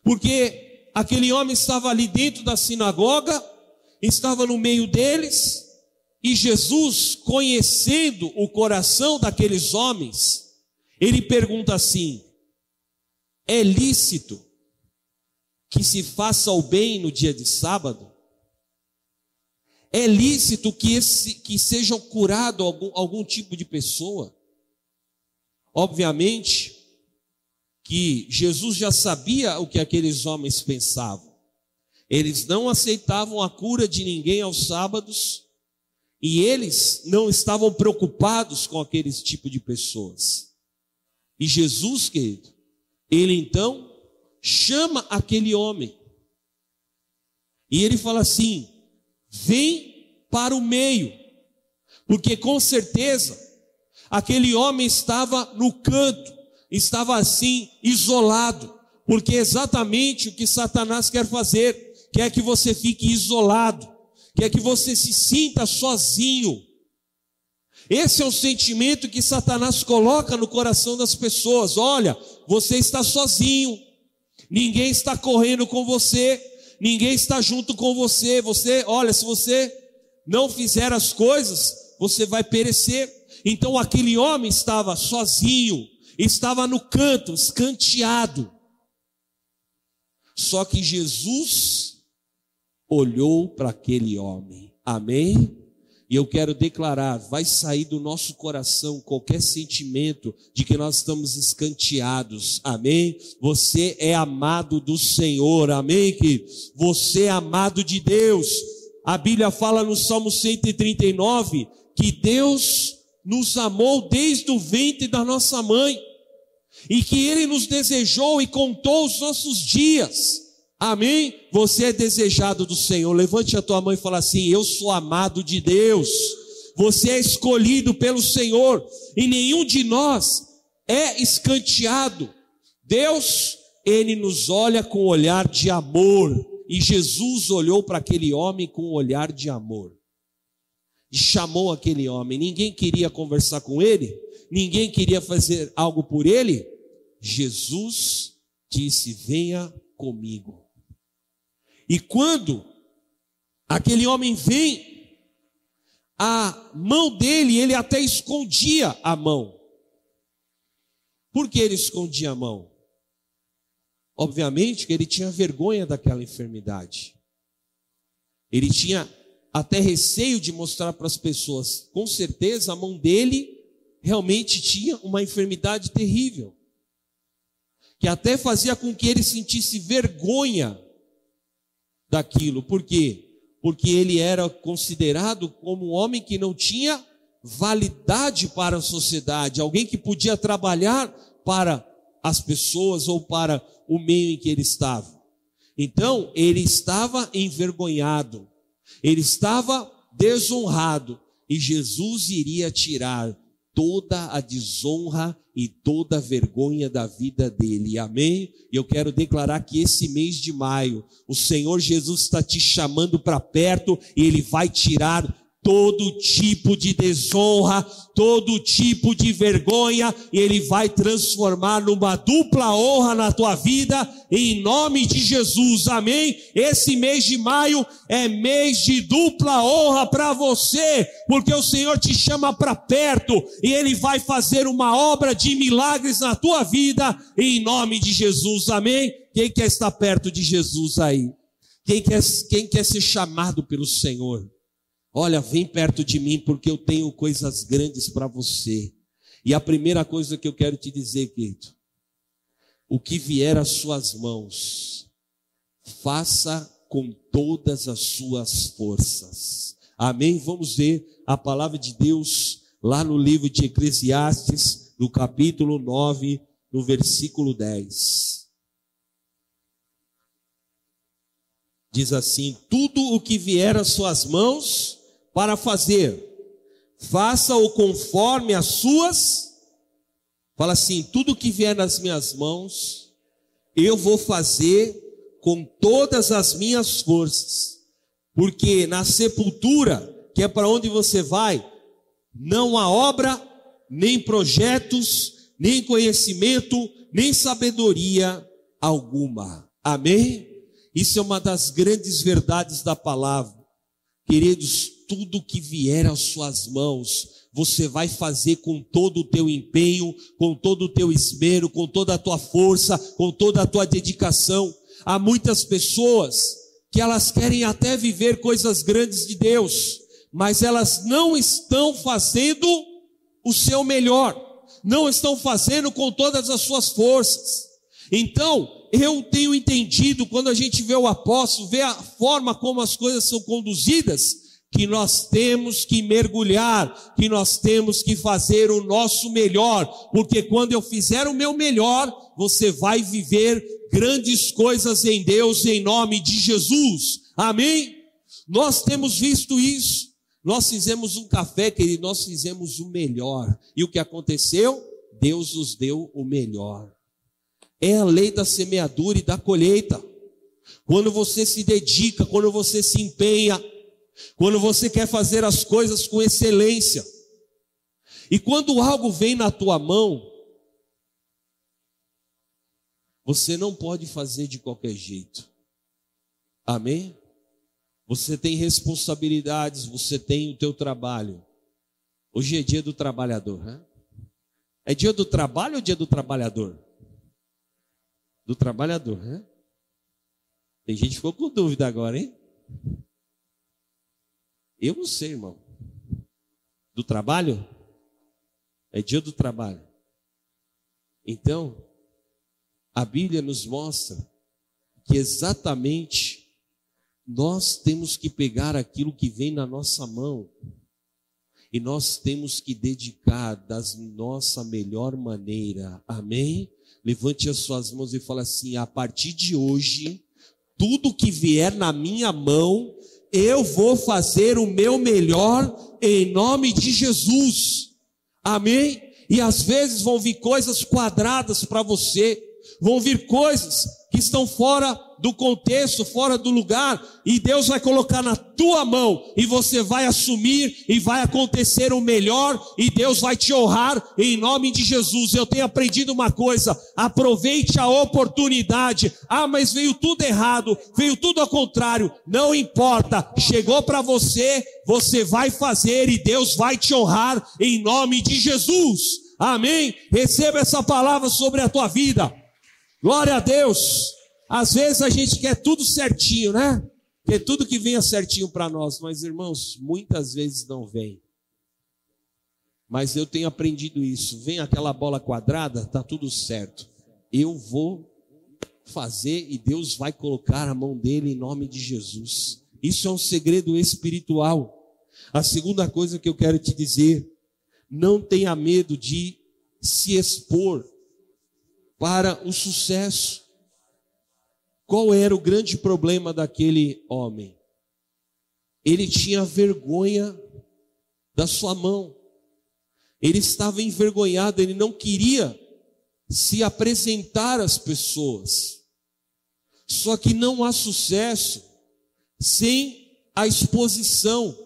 porque aquele homem estava ali dentro da sinagoga, estava no meio deles, e Jesus, conhecendo o coração daqueles homens, ele pergunta assim: é lícito que se faça o bem no dia de sábado? É lícito que, esse, que sejam curado algum, algum tipo de pessoa? Obviamente, que Jesus já sabia o que aqueles homens pensavam. Eles não aceitavam a cura de ninguém aos sábados e eles não estavam preocupados com aquele tipo de pessoas. E Jesus, querido, ele então chama aquele homem. E ele fala assim: vem para o meio, porque com certeza aquele homem estava no canto, estava assim isolado, porque é exatamente o que Satanás quer fazer, quer que você fique isolado, quer que você se sinta sozinho. Esse é o sentimento que Satanás coloca no coração das pessoas. Olha, você está sozinho, ninguém está correndo com você, ninguém está junto com você. Você, olha, se você não fizer as coisas, você vai perecer. Então aquele homem estava sozinho, estava no canto, escanteado. Só que Jesus olhou para aquele homem. Amém? E eu quero declarar: vai sair do nosso coração qualquer sentimento de que nós estamos escanteados. Amém? Você é amado do Senhor. Amém? Que você é amado de Deus. A Bíblia fala no Salmo 139 que Deus nos amou desde o ventre da nossa mãe, e que Ele nos desejou e contou os nossos dias. Amém? Você é desejado do Senhor. Levante a tua mão e fala assim: Eu sou amado de Deus. Você é escolhido pelo Senhor. E nenhum de nós é escanteado. Deus, Ele nos olha com olhar de amor. E Jesus olhou para aquele homem com um olhar de amor e chamou aquele homem. Ninguém queria conversar com ele, ninguém queria fazer algo por ele. Jesus disse: Venha comigo. E quando aquele homem vem, a mão dele, ele até escondia a mão. Por que ele escondia a mão? Obviamente que ele tinha vergonha daquela enfermidade. Ele tinha até receio de mostrar para as pessoas. Com certeza a mão dele realmente tinha uma enfermidade terrível, que até fazia com que ele sentisse vergonha daquilo. Por quê? Porque ele era considerado como um homem que não tinha validade para a sociedade, alguém que podia trabalhar para as pessoas ou para o meio em que ele estava. Então, ele estava envergonhado. Ele estava desonrado e Jesus iria tirar toda a desonra e toda a vergonha da vida dele. Amém? E eu quero declarar que esse mês de maio, o Senhor Jesus está te chamando para perto e ele vai tirar todo tipo de desonra, todo tipo de vergonha, Ele vai transformar numa dupla honra na tua vida, em nome de Jesus, amém? Esse mês de maio é mês de dupla honra para você, porque o Senhor te chama para perto, e Ele vai fazer uma obra de milagres na tua vida, em nome de Jesus, amém? Quem quer estar perto de Jesus aí? Quem quer, quem quer ser chamado pelo Senhor? Olha, vem perto de mim porque eu tenho coisas grandes para você. E a primeira coisa que eu quero te dizer, querido, o que vier às suas mãos, faça com todas as suas forças. Amém? Vamos ver a palavra de Deus lá no livro de Eclesiastes, no capítulo 9, no versículo 10. Diz assim: tudo o que vier às suas mãos, para fazer. Faça-o conforme as suas. Fala assim: tudo que vier nas minhas mãos, eu vou fazer com todas as minhas forças. Porque na sepultura, que é para onde você vai, não há obra, nem projetos, nem conhecimento, nem sabedoria alguma. Amém? Isso é uma das grandes verdades da palavra. Queridos, tudo que vier às suas mãos, você vai fazer com todo o teu empenho, com todo o teu esmero, com toda a tua força, com toda a tua dedicação. Há muitas pessoas que elas querem até viver coisas grandes de Deus, mas elas não estão fazendo o seu melhor, não estão fazendo com todas as suas forças. Então, eu tenho entendido, quando a gente vê o apóstolo, vê a forma como as coisas são conduzidas, que nós temos que mergulhar, que nós temos que fazer o nosso melhor, porque quando eu fizer o meu melhor, você vai viver grandes coisas em Deus em nome de Jesus. Amém? Nós temos visto isso. Nós fizemos um café, querido, nós fizemos o melhor. E o que aconteceu? Deus nos deu o melhor. É a lei da semeadura e da colheita. Quando você se dedica, quando você se empenha, quando você quer fazer as coisas com excelência. E quando algo vem na tua mão, você não pode fazer de qualquer jeito. Amém? Você tem responsabilidades, você tem o teu trabalho. Hoje é dia do trabalhador, né? É dia do trabalho ou dia do trabalhador? Do trabalhador, né? Tem gente que ficou com dúvida agora, hein? Eu não sei, irmão. Do trabalho? É dia do trabalho. Então, a Bíblia nos mostra que exatamente nós temos que pegar aquilo que vem na nossa mão e nós temos que dedicar da nossa melhor maneira. Amém? Levante as suas mãos e fala assim: a partir de hoje, tudo que vier na minha mão, eu vou fazer o meu melhor em nome de Jesus. Amém? E às vezes vão vir coisas quadradas para você, vão vir coisas que estão fora do contexto, fora do lugar, e Deus vai colocar na tua mão, e você vai assumir, e vai acontecer o melhor, e Deus vai te honrar em nome de Jesus. Eu tenho aprendido uma coisa: aproveite a oportunidade. Ah, mas veio tudo errado, veio tudo ao contrário, não importa, chegou para você, você vai fazer, e Deus vai te honrar em nome de Jesus. Amém? Receba essa palavra sobre a tua vida. Glória a Deus. Às vezes a gente quer tudo certinho, né? Quer tudo que venha certinho para nós, mas irmãos, muitas vezes não vem. Mas eu tenho aprendido isso. Vem aquela bola quadrada, tá tudo certo. Eu vou fazer e Deus vai colocar a mão dele em nome de Jesus. Isso é um segredo espiritual. A segunda coisa que eu quero te dizer, não tenha medo de se expor para o sucesso. Qual era o grande problema daquele homem? Ele tinha vergonha da sua mão. Ele estava envergonhado, ele não queria se apresentar às pessoas. Só que não há sucesso sem a exposição.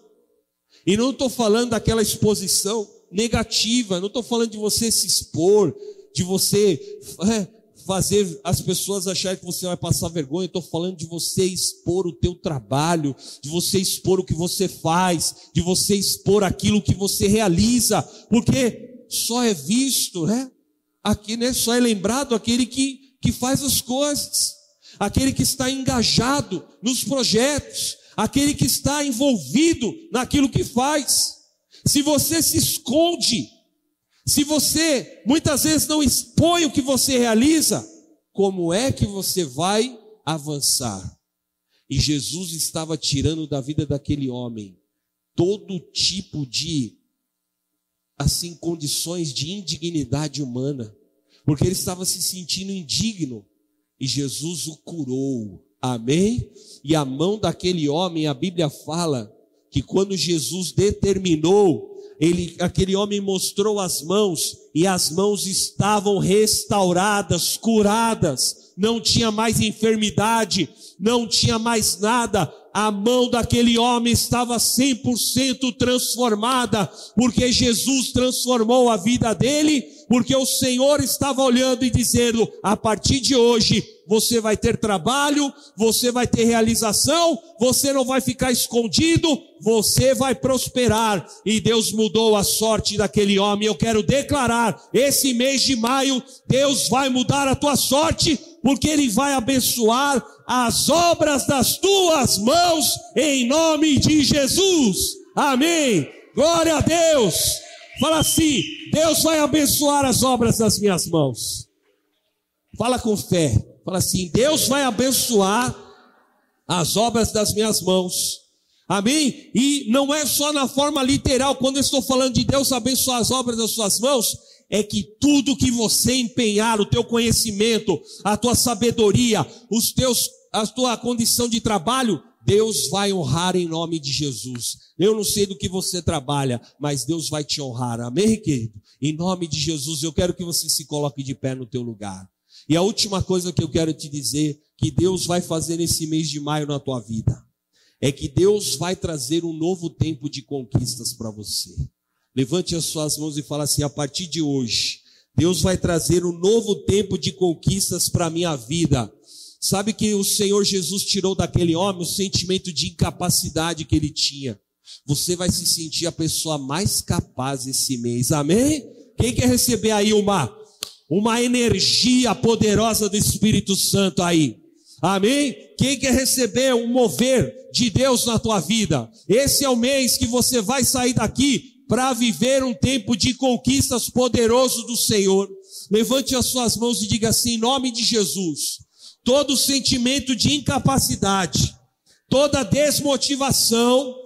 E não estou falando daquela exposição negativa, não estou falando de você se expor, de você é, fazer as pessoas acharem que você vai passar vergonha, estou falando de você expor o teu trabalho, de você expor o que você faz, de você expor aquilo que você realiza, porque só é visto, né? Aqui, né? Só é lembrado aquele que, que faz as coisas, aquele que está engajado nos projetos, aquele que está envolvido naquilo que faz. Se você se esconde, se você muitas vezes não expõe o que você realiza, como é que você vai avançar? E Jesus estava tirando da vida daquele homem todo tipo de assim condições de indignidade humana, porque ele estava se sentindo indigno e Jesus o curou. Amém? E a mão daquele homem, a Bíblia fala que quando Jesus determinou, ele, aquele homem mostrou as mãos e as mãos estavam restauradas, curadas, não tinha mais enfermidade, não tinha mais nada, a mão daquele homem estava 100% transformada, porque Jesus transformou a vida dele, porque o Senhor estava olhando e dizendo: a partir de hoje, você vai ter trabalho, você vai ter realização, você não vai ficar escondido, você vai prosperar. E Deus mudou a sorte daquele homem. Eu quero declarar: esse mês de maio, Deus vai mudar a tua sorte, porque Ele vai abençoar as obras das tuas mãos, em nome de Jesus. Amém. Glória a Deus. Fala assim: Deus vai abençoar as obras das minhas mãos. Fala com fé. Fala assim: Deus vai abençoar as obras das minhas mãos. Amém? E não é só na forma literal, quando eu estou falando de Deus abençoar as obras das suas mãos, é que tudo que você empenhar, o teu conhecimento, a tua sabedoria, os teus a tua condição de trabalho, Deus vai honrar em nome de Jesus. Eu não sei do que você trabalha, mas Deus vai te honrar. Amém, querido? Em nome de Jesus, eu quero que você se coloque de pé no teu lugar. E a última coisa que eu quero te dizer, que Deus vai fazer nesse mês de maio na tua vida, é que Deus vai trazer um novo tempo de conquistas para você. Levante as suas mãos e fala assim: a partir de hoje, Deus vai trazer um novo tempo de conquistas para a minha vida Sabe que o Senhor Jesus tirou daquele homem o sentimento de incapacidade que ele tinha. Você vai se sentir a pessoa mais capaz esse mês. Amém? Quem quer receber aí uma uma energia poderosa do Espírito Santo aí? Amém? Quem quer receber um mover de Deus na tua vida? Esse é o mês que você vai sair daqui para viver um tempo de conquistas poderoso do Senhor. Levante as suas mãos e diga assim, em nome de Jesus todo sentimento de incapacidade, toda desmotivação,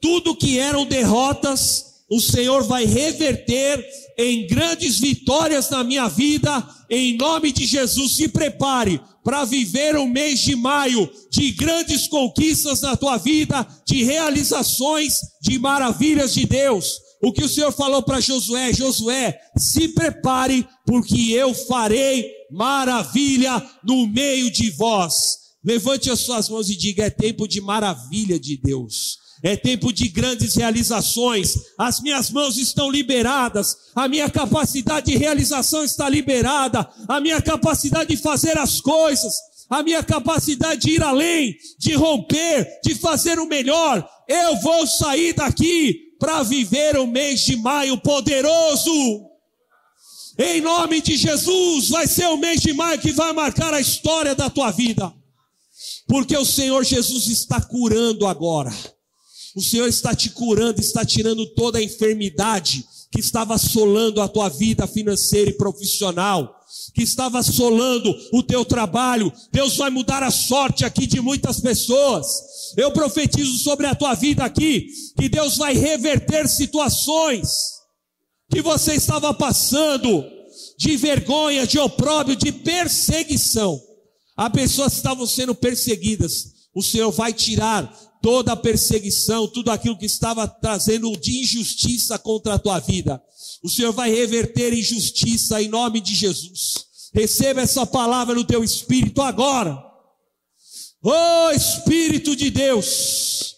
tudo que eram derrotas, o Senhor vai reverter em grandes vitórias na minha vida, em nome de Jesus. Se prepare para viver um mês de maio de grandes conquistas na tua vida, de realizações, de maravilhas de Deus. O que o Senhor falou para Josué, Josué, se prepare, porque eu farei maravilha no meio de vós. Levante as suas mãos e diga: é tempo de maravilha de Deus. É tempo de grandes realizações. As minhas mãos estão liberadas. A minha capacidade de realização está liberada. A minha capacidade de fazer as coisas. A minha capacidade de ir além, de romper, de fazer o melhor. Eu vou sair daqui para viver o mês de maio poderoso. Em nome de Jesus, vai ser o mês de maio que vai marcar a história da tua vida. Porque o Senhor Jesus está curando agora. O Senhor está te curando, está tirando toda a enfermidade que estava assolando a tua vida financeira e profissional, que estava assolando o teu trabalho. Deus vai mudar a sorte aqui de muitas pessoas. Eu profetizo sobre a tua vida aqui que Deus vai reverter situações que você estava passando de vergonha, de opróbrio, de perseguição. Há pessoas que estavam sendo perseguidas. O Senhor vai tirar toda a perseguição, tudo aquilo que estava trazendo de injustiça contra a tua vida. O Senhor vai reverter injustiça em nome de Jesus. Receba essa palavra no teu espírito agora. Oh Espírito de Deus,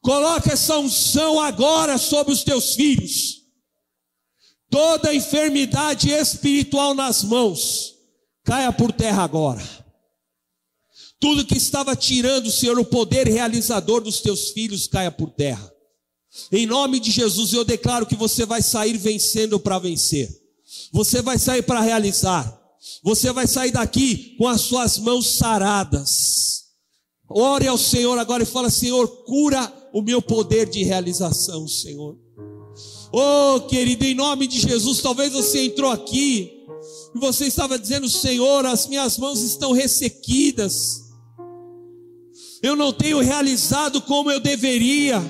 Coloca essa unção agora sobre os teus filhos. Toda enfermidade espiritual nas mãos, caia por terra agora. Tudo que estava tirando, Senhor, o poder realizador dos teus filhos, caia por terra. Em nome de Jesus, eu declaro que você vai sair vencendo para vencer. Você vai sair para realizar. Você vai sair daqui com as suas mãos saradas. Ore ao Senhor agora e fala: Senhor, cura o meu poder de realização, Senhor. Oh, querido, em nome de Jesus, talvez você entrou aqui e você estava dizendo: Senhor, as minhas mãos estão ressequidas. Eu não tenho realizado como eu deveria.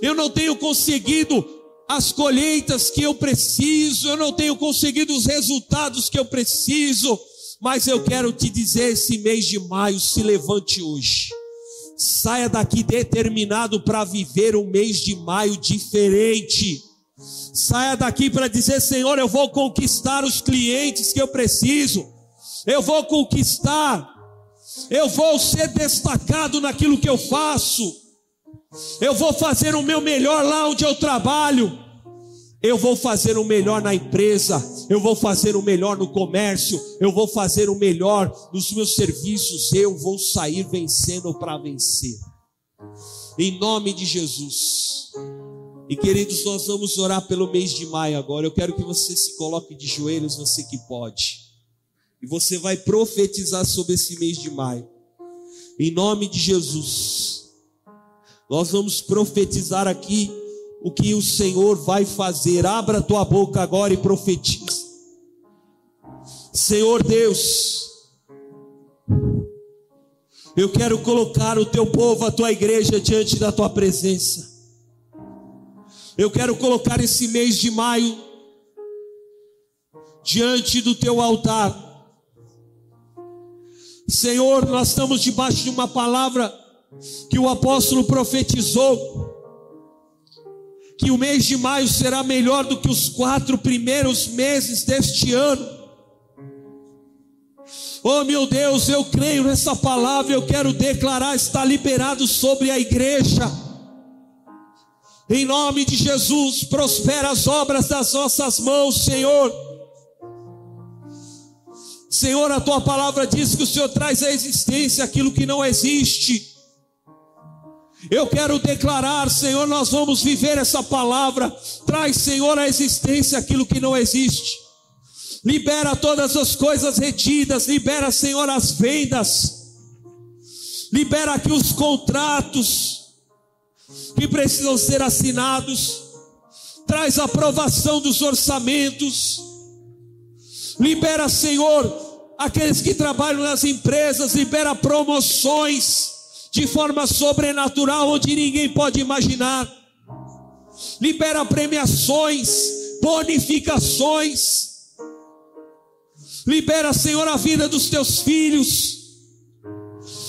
Eu não tenho conseguido as colheitas que eu preciso, eu não tenho conseguido os resultados que eu preciso, mas eu quero te dizer: esse mês de maio, se levante hoje. Saia daqui determinado para viver um mês de maio diferente. Saia daqui para dizer: Senhor, eu vou conquistar os clientes que eu preciso, eu vou conquistar, eu vou ser destacado naquilo que eu faço. Eu vou fazer o meu melhor lá onde eu trabalho. Eu vou fazer o melhor na empresa, eu vou fazer o melhor no comércio, eu vou fazer o melhor nos meus serviços, eu vou sair vencendo para vencer. Em nome de Jesus. E queridos, nós vamos orar pelo mês de maio agora. Eu quero que você se coloque de joelhos, você que pode. E você vai profetizar sobre esse mês de maio. Em nome de Jesus. Nós vamos profetizar aqui o que o Senhor vai fazer. Abra tua boca agora e profetiza. Senhor Deus, eu quero colocar o teu povo, a tua igreja diante da tua presença. Eu quero colocar esse mês de maio diante do teu altar. Senhor, nós estamos debaixo de uma palavra que o apóstolo profetizou que o mês de maio será melhor do que os quatro primeiros meses deste ano. Oh meu Deus, eu creio nessa palavra, eu quero declarar, está liberado sobre a igreja. Em nome de Jesus, prospera as obras das nossas mãos, Senhor. Senhor, a tua palavra diz que o Senhor traz à existência aquilo que não existe. Eu quero declarar, Senhor, nós vamos viver essa palavra. Traz, Senhor, à existência aquilo que não existe. Libera todas as coisas retidas, libera, Senhor, as vendas. Libera aqui os contratos que precisam ser assinados. Traz a aprovação dos orçamentos. Libera, Senhor, aqueles que trabalham nas empresas, libera promoções de forma sobrenatural, onde ninguém pode imaginar. Libera premiações, bonificações. Libera, Senhor, a vida dos teus filhos.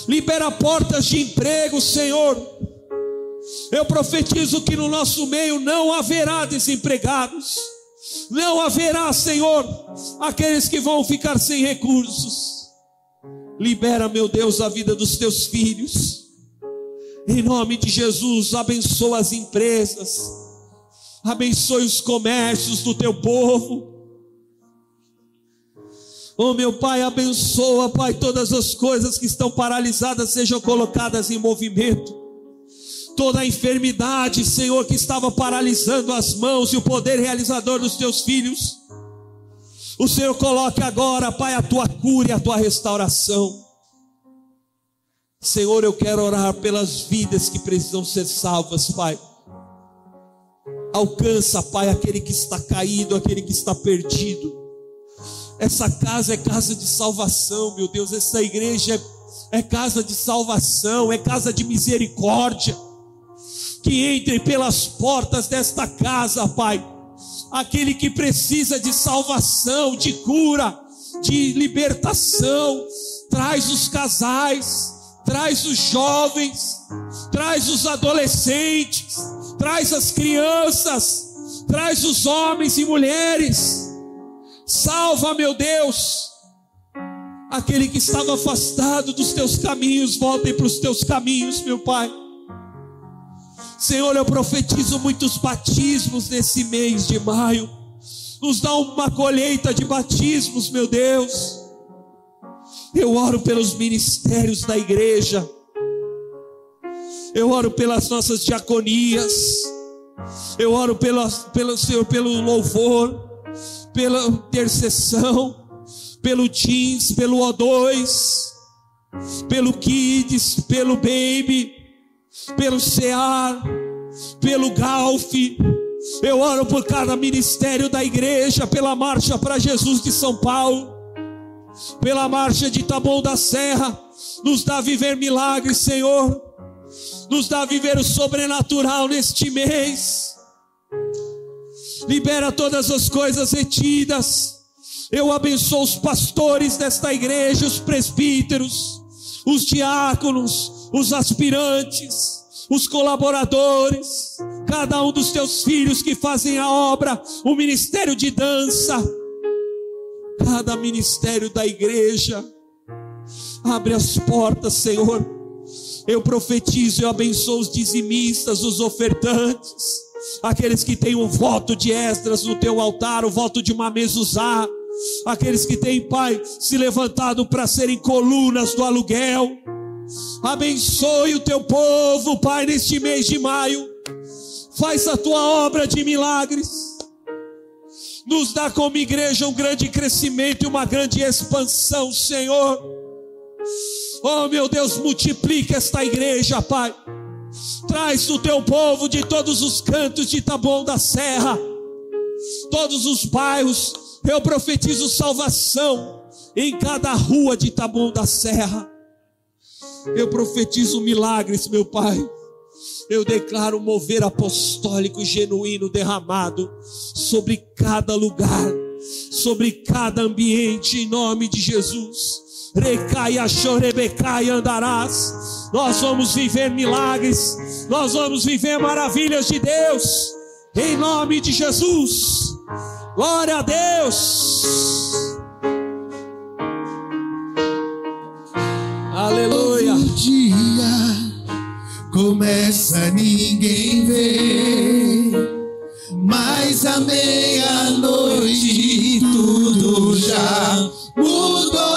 Libera portas de emprego, Senhor. Eu profetizo que no nosso meio não haverá desempregados. Não haverá, Senhor, aqueles que vão ficar sem recursos. Libera, meu Deus, a vida dos teus filhos. Em nome de Jesus, abençoa as empresas. Abençoe os comércios do teu povo. Oh, meu Pai, abençoa, Pai, todas as coisas que estão paralisadas sejam colocadas em movimento. Toda a enfermidade, Senhor, que estava paralisando as mãos e o poder realizador dos teus filhos o Senhor coloque agora, Pai, a tua cura e a tua restauração. Senhor, eu quero orar pelas vidas que precisam ser salvas, Pai. Alcança, Pai, aquele que está caído, aquele que está perdido. Essa casa é casa de salvação, meu Deus. Essa igreja é, é casa de salvação, é casa de misericórdia. Que entre pelas portas desta casa, Pai aquele que precisa de salvação, de cura, de libertação. Traz os casais, traz os jovens, traz os adolescentes, traz as crianças, traz os homens e mulheres. Salva, meu Deus, aquele que estava afastado dos teus caminhos, voltem para os teus caminhos, meu Pai. Senhor, eu profetizo muitos batismos nesse mês de maio. Nos dá uma colheita de batismos, meu Deus. Eu oro pelos ministérios da igreja. Eu oro pelas nossas diaconias. Eu oro pelo, pelo Senhor, pelo louvor, pela intercessão, pelo Teams, pelo O2, pelo Kids, pelo Baby, pelo CEAR, pelo Galf. Eu oro por cada ministério da igreja, pela marcha para Jesus de São Paulo, pela marcha de Taboão da Serra. Nos dá viver milagres, Senhor. Nos dá viver o sobrenatural neste mês. Libera todas as coisas retidas. Eu abençoo os pastores desta igreja, os presbíteros, os diáconos, os aspirantes, os colaboradores, cada um dos teus filhos que fazem a obra, o ministério de dança, cada ministério da igreja. Abre as portas, Senhor. Eu profetizo, eu abençoo os dizimistas, os ofertantes, aqueles que têm um voto de Esdras no teu altar, o voto de uma mezuzá, aqueles que têm, Pai, se levantado para serem colunas do aluguel. Abençoe o teu povo, Pai, neste mês de maio. Faz a tua obra de milagres. Nos dá como igreja um grande crescimento e uma grande expansão, Senhor. Oh, meu Deus, multiplica esta igreja, Pai. Traz o teu povo de todos os cantos de Taboão da Serra, todos os bairros. Eu profetizo salvação em cada rua de Taboão da Serra. Eu profetizo milagres, meu Pai. Eu declaro mover apostólico genuíno derramado sobre cada lugar, sobre cada ambiente, em nome de Jesus. Recaia, chorebecai, andarás. Nós vamos viver milagres, nós vamos viver maravilhas de Deus, em nome de Jesus. Glória a Deus. Começa, ninguém vê. Mas à meia-noite tudo já mudou.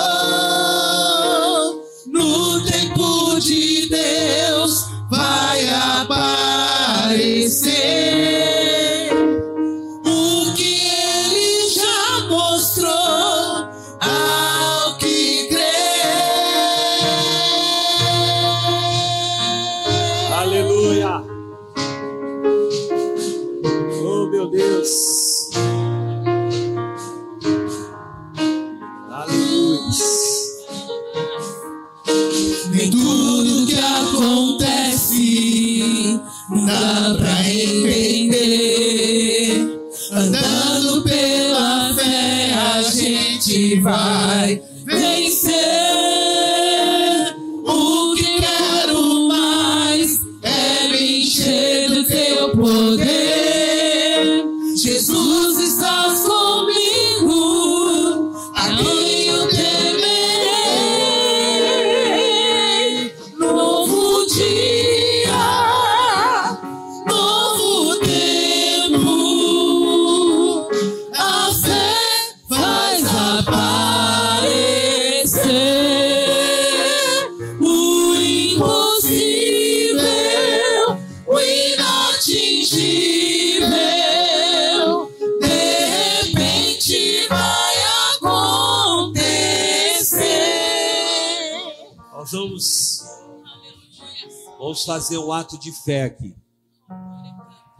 Vamos fazer um ato de fé aqui.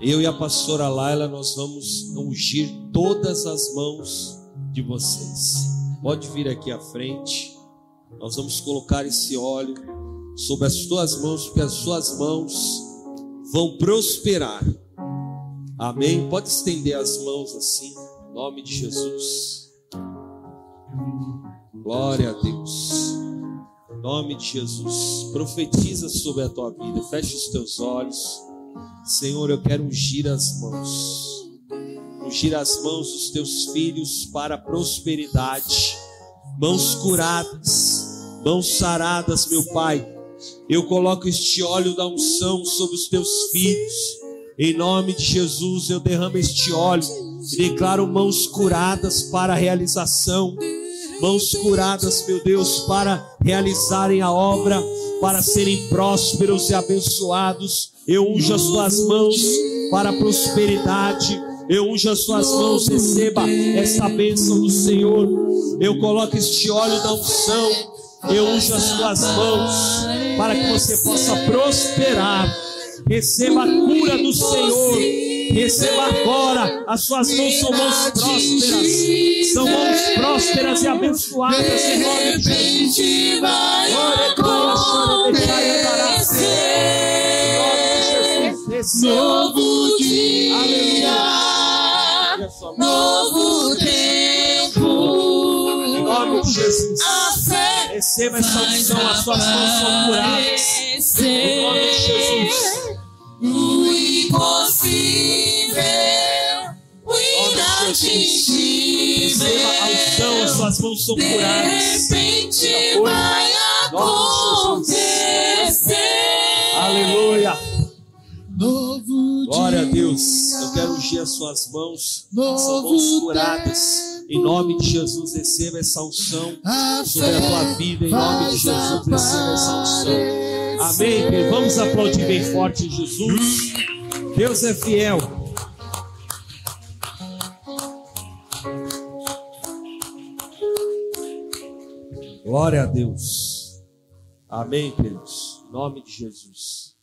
Eu e a pastora Laila, nós vamos ungir todas as mãos de vocês. Pode vir aqui à frente. Nós vamos colocar esse óleo sobre as tuas mãos, porque as suas mãos vão prosperar. Amém? Pode estender as mãos assim, em nome de Jesus. Glória a Deus. Nome de Jesus. Profetiza sobre a tua vida. Feche os teus olhos. Senhor, eu quero ungir as mãos. Ungir as mãos dos teus filhos para a prosperidade. Mãos curadas, mãos saradas, meu Pai. Eu coloco este óleo da unção sobre os teus filhos. Em nome de Jesus, eu derramo este óleo e declaro mãos curadas para a realização. Mãos curadas, meu Deus, para realizarem a obra, para serem prósperos e abençoados. Eu unjo as tuas mãos para a prosperidade. Eu unjo as tuas mãos, receba esta bênção do Senhor. Eu coloco este óleo da unção. Eu unjo as tuas mãos para que você possa prosperar. Receba a cura do Senhor. Receba agora. As suas mãos são mãos prósperas. São mãos prósperas e abençoadas em nome de Jesus. Glória, glória, chora, deixai Receba. Novo dia, Aleluia. novo Em tempo. nome de Jesus. Receba essa unção. As suas mãos são curadas. Em nome de Jesus. O impossível, o inatingível. Receba a unção. As suas mãos são De curadas. repente Oi. vai de acontecer. Aleluia. Novo Glória a Deus. Eu quero ungir as suas mãos. São novo mãos curadas. Em nome de Jesus, receba essa unção sobre a tua vida. Em nome de Jesus, receba essa unção. Amém. Vamos aplaudir bem forte Jesus. Deus é fiel. Glória a Deus. Amém, queridos. Em nome de Jesus.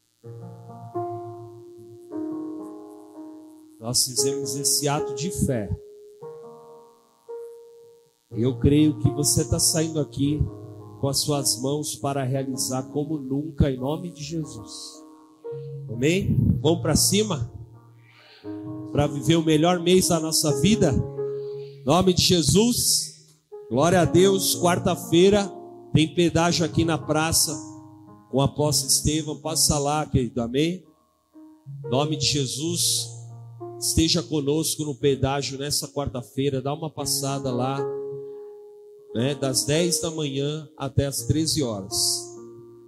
Nós fizemos esse ato de fé. Eu creio que você está saindo aqui com as suas mãos para realizar como nunca, em nome de Jesus. Amém? Vamos para cima? Para viver o melhor mês da nossa vida? Em nome de Jesus. Glória a Deus. Quarta-feira tem pedágio aqui na praça com o apóstolo Estevão. Passa lá, querido. Amém? Em nome de Jesus. Esteja conosco no pedágio nessa quarta-feira. Dá uma passada lá né, das 10 da manhã até as 13 horas.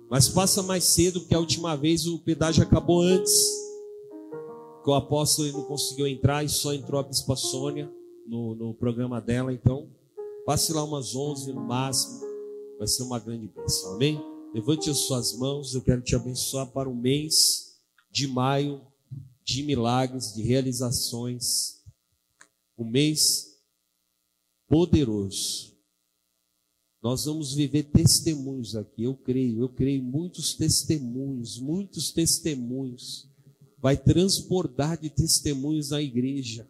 Mas passa mais cedo, porque a última vez o pedágio acabou antes. Que o apóstolo não conseguiu entrar e só entrou a Bispa Sônia no, no programa dela. Então, passe lá umas 11 no máximo. Vai ser uma grande bênção. Amém? Levante as suas mãos. Eu quero te abençoar para o mês de maio de milagres, de realizações. Um mês poderoso. Nós vamos viver testemunhos aqui, eu creio, eu creio, muitos testemunhos, muitos testemunhos. Vai transbordar de testemunhos na igreja.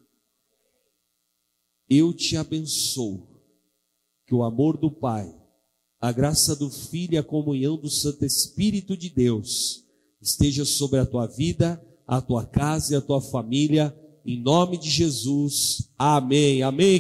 Eu te abençoo. Que o amor do Pai, a graça do Filho e a comunhão do Santo Espírito de Deus esteja sobre a tua vida, a tua casa e a tua família. Em nome de Jesus. Amém. Amém.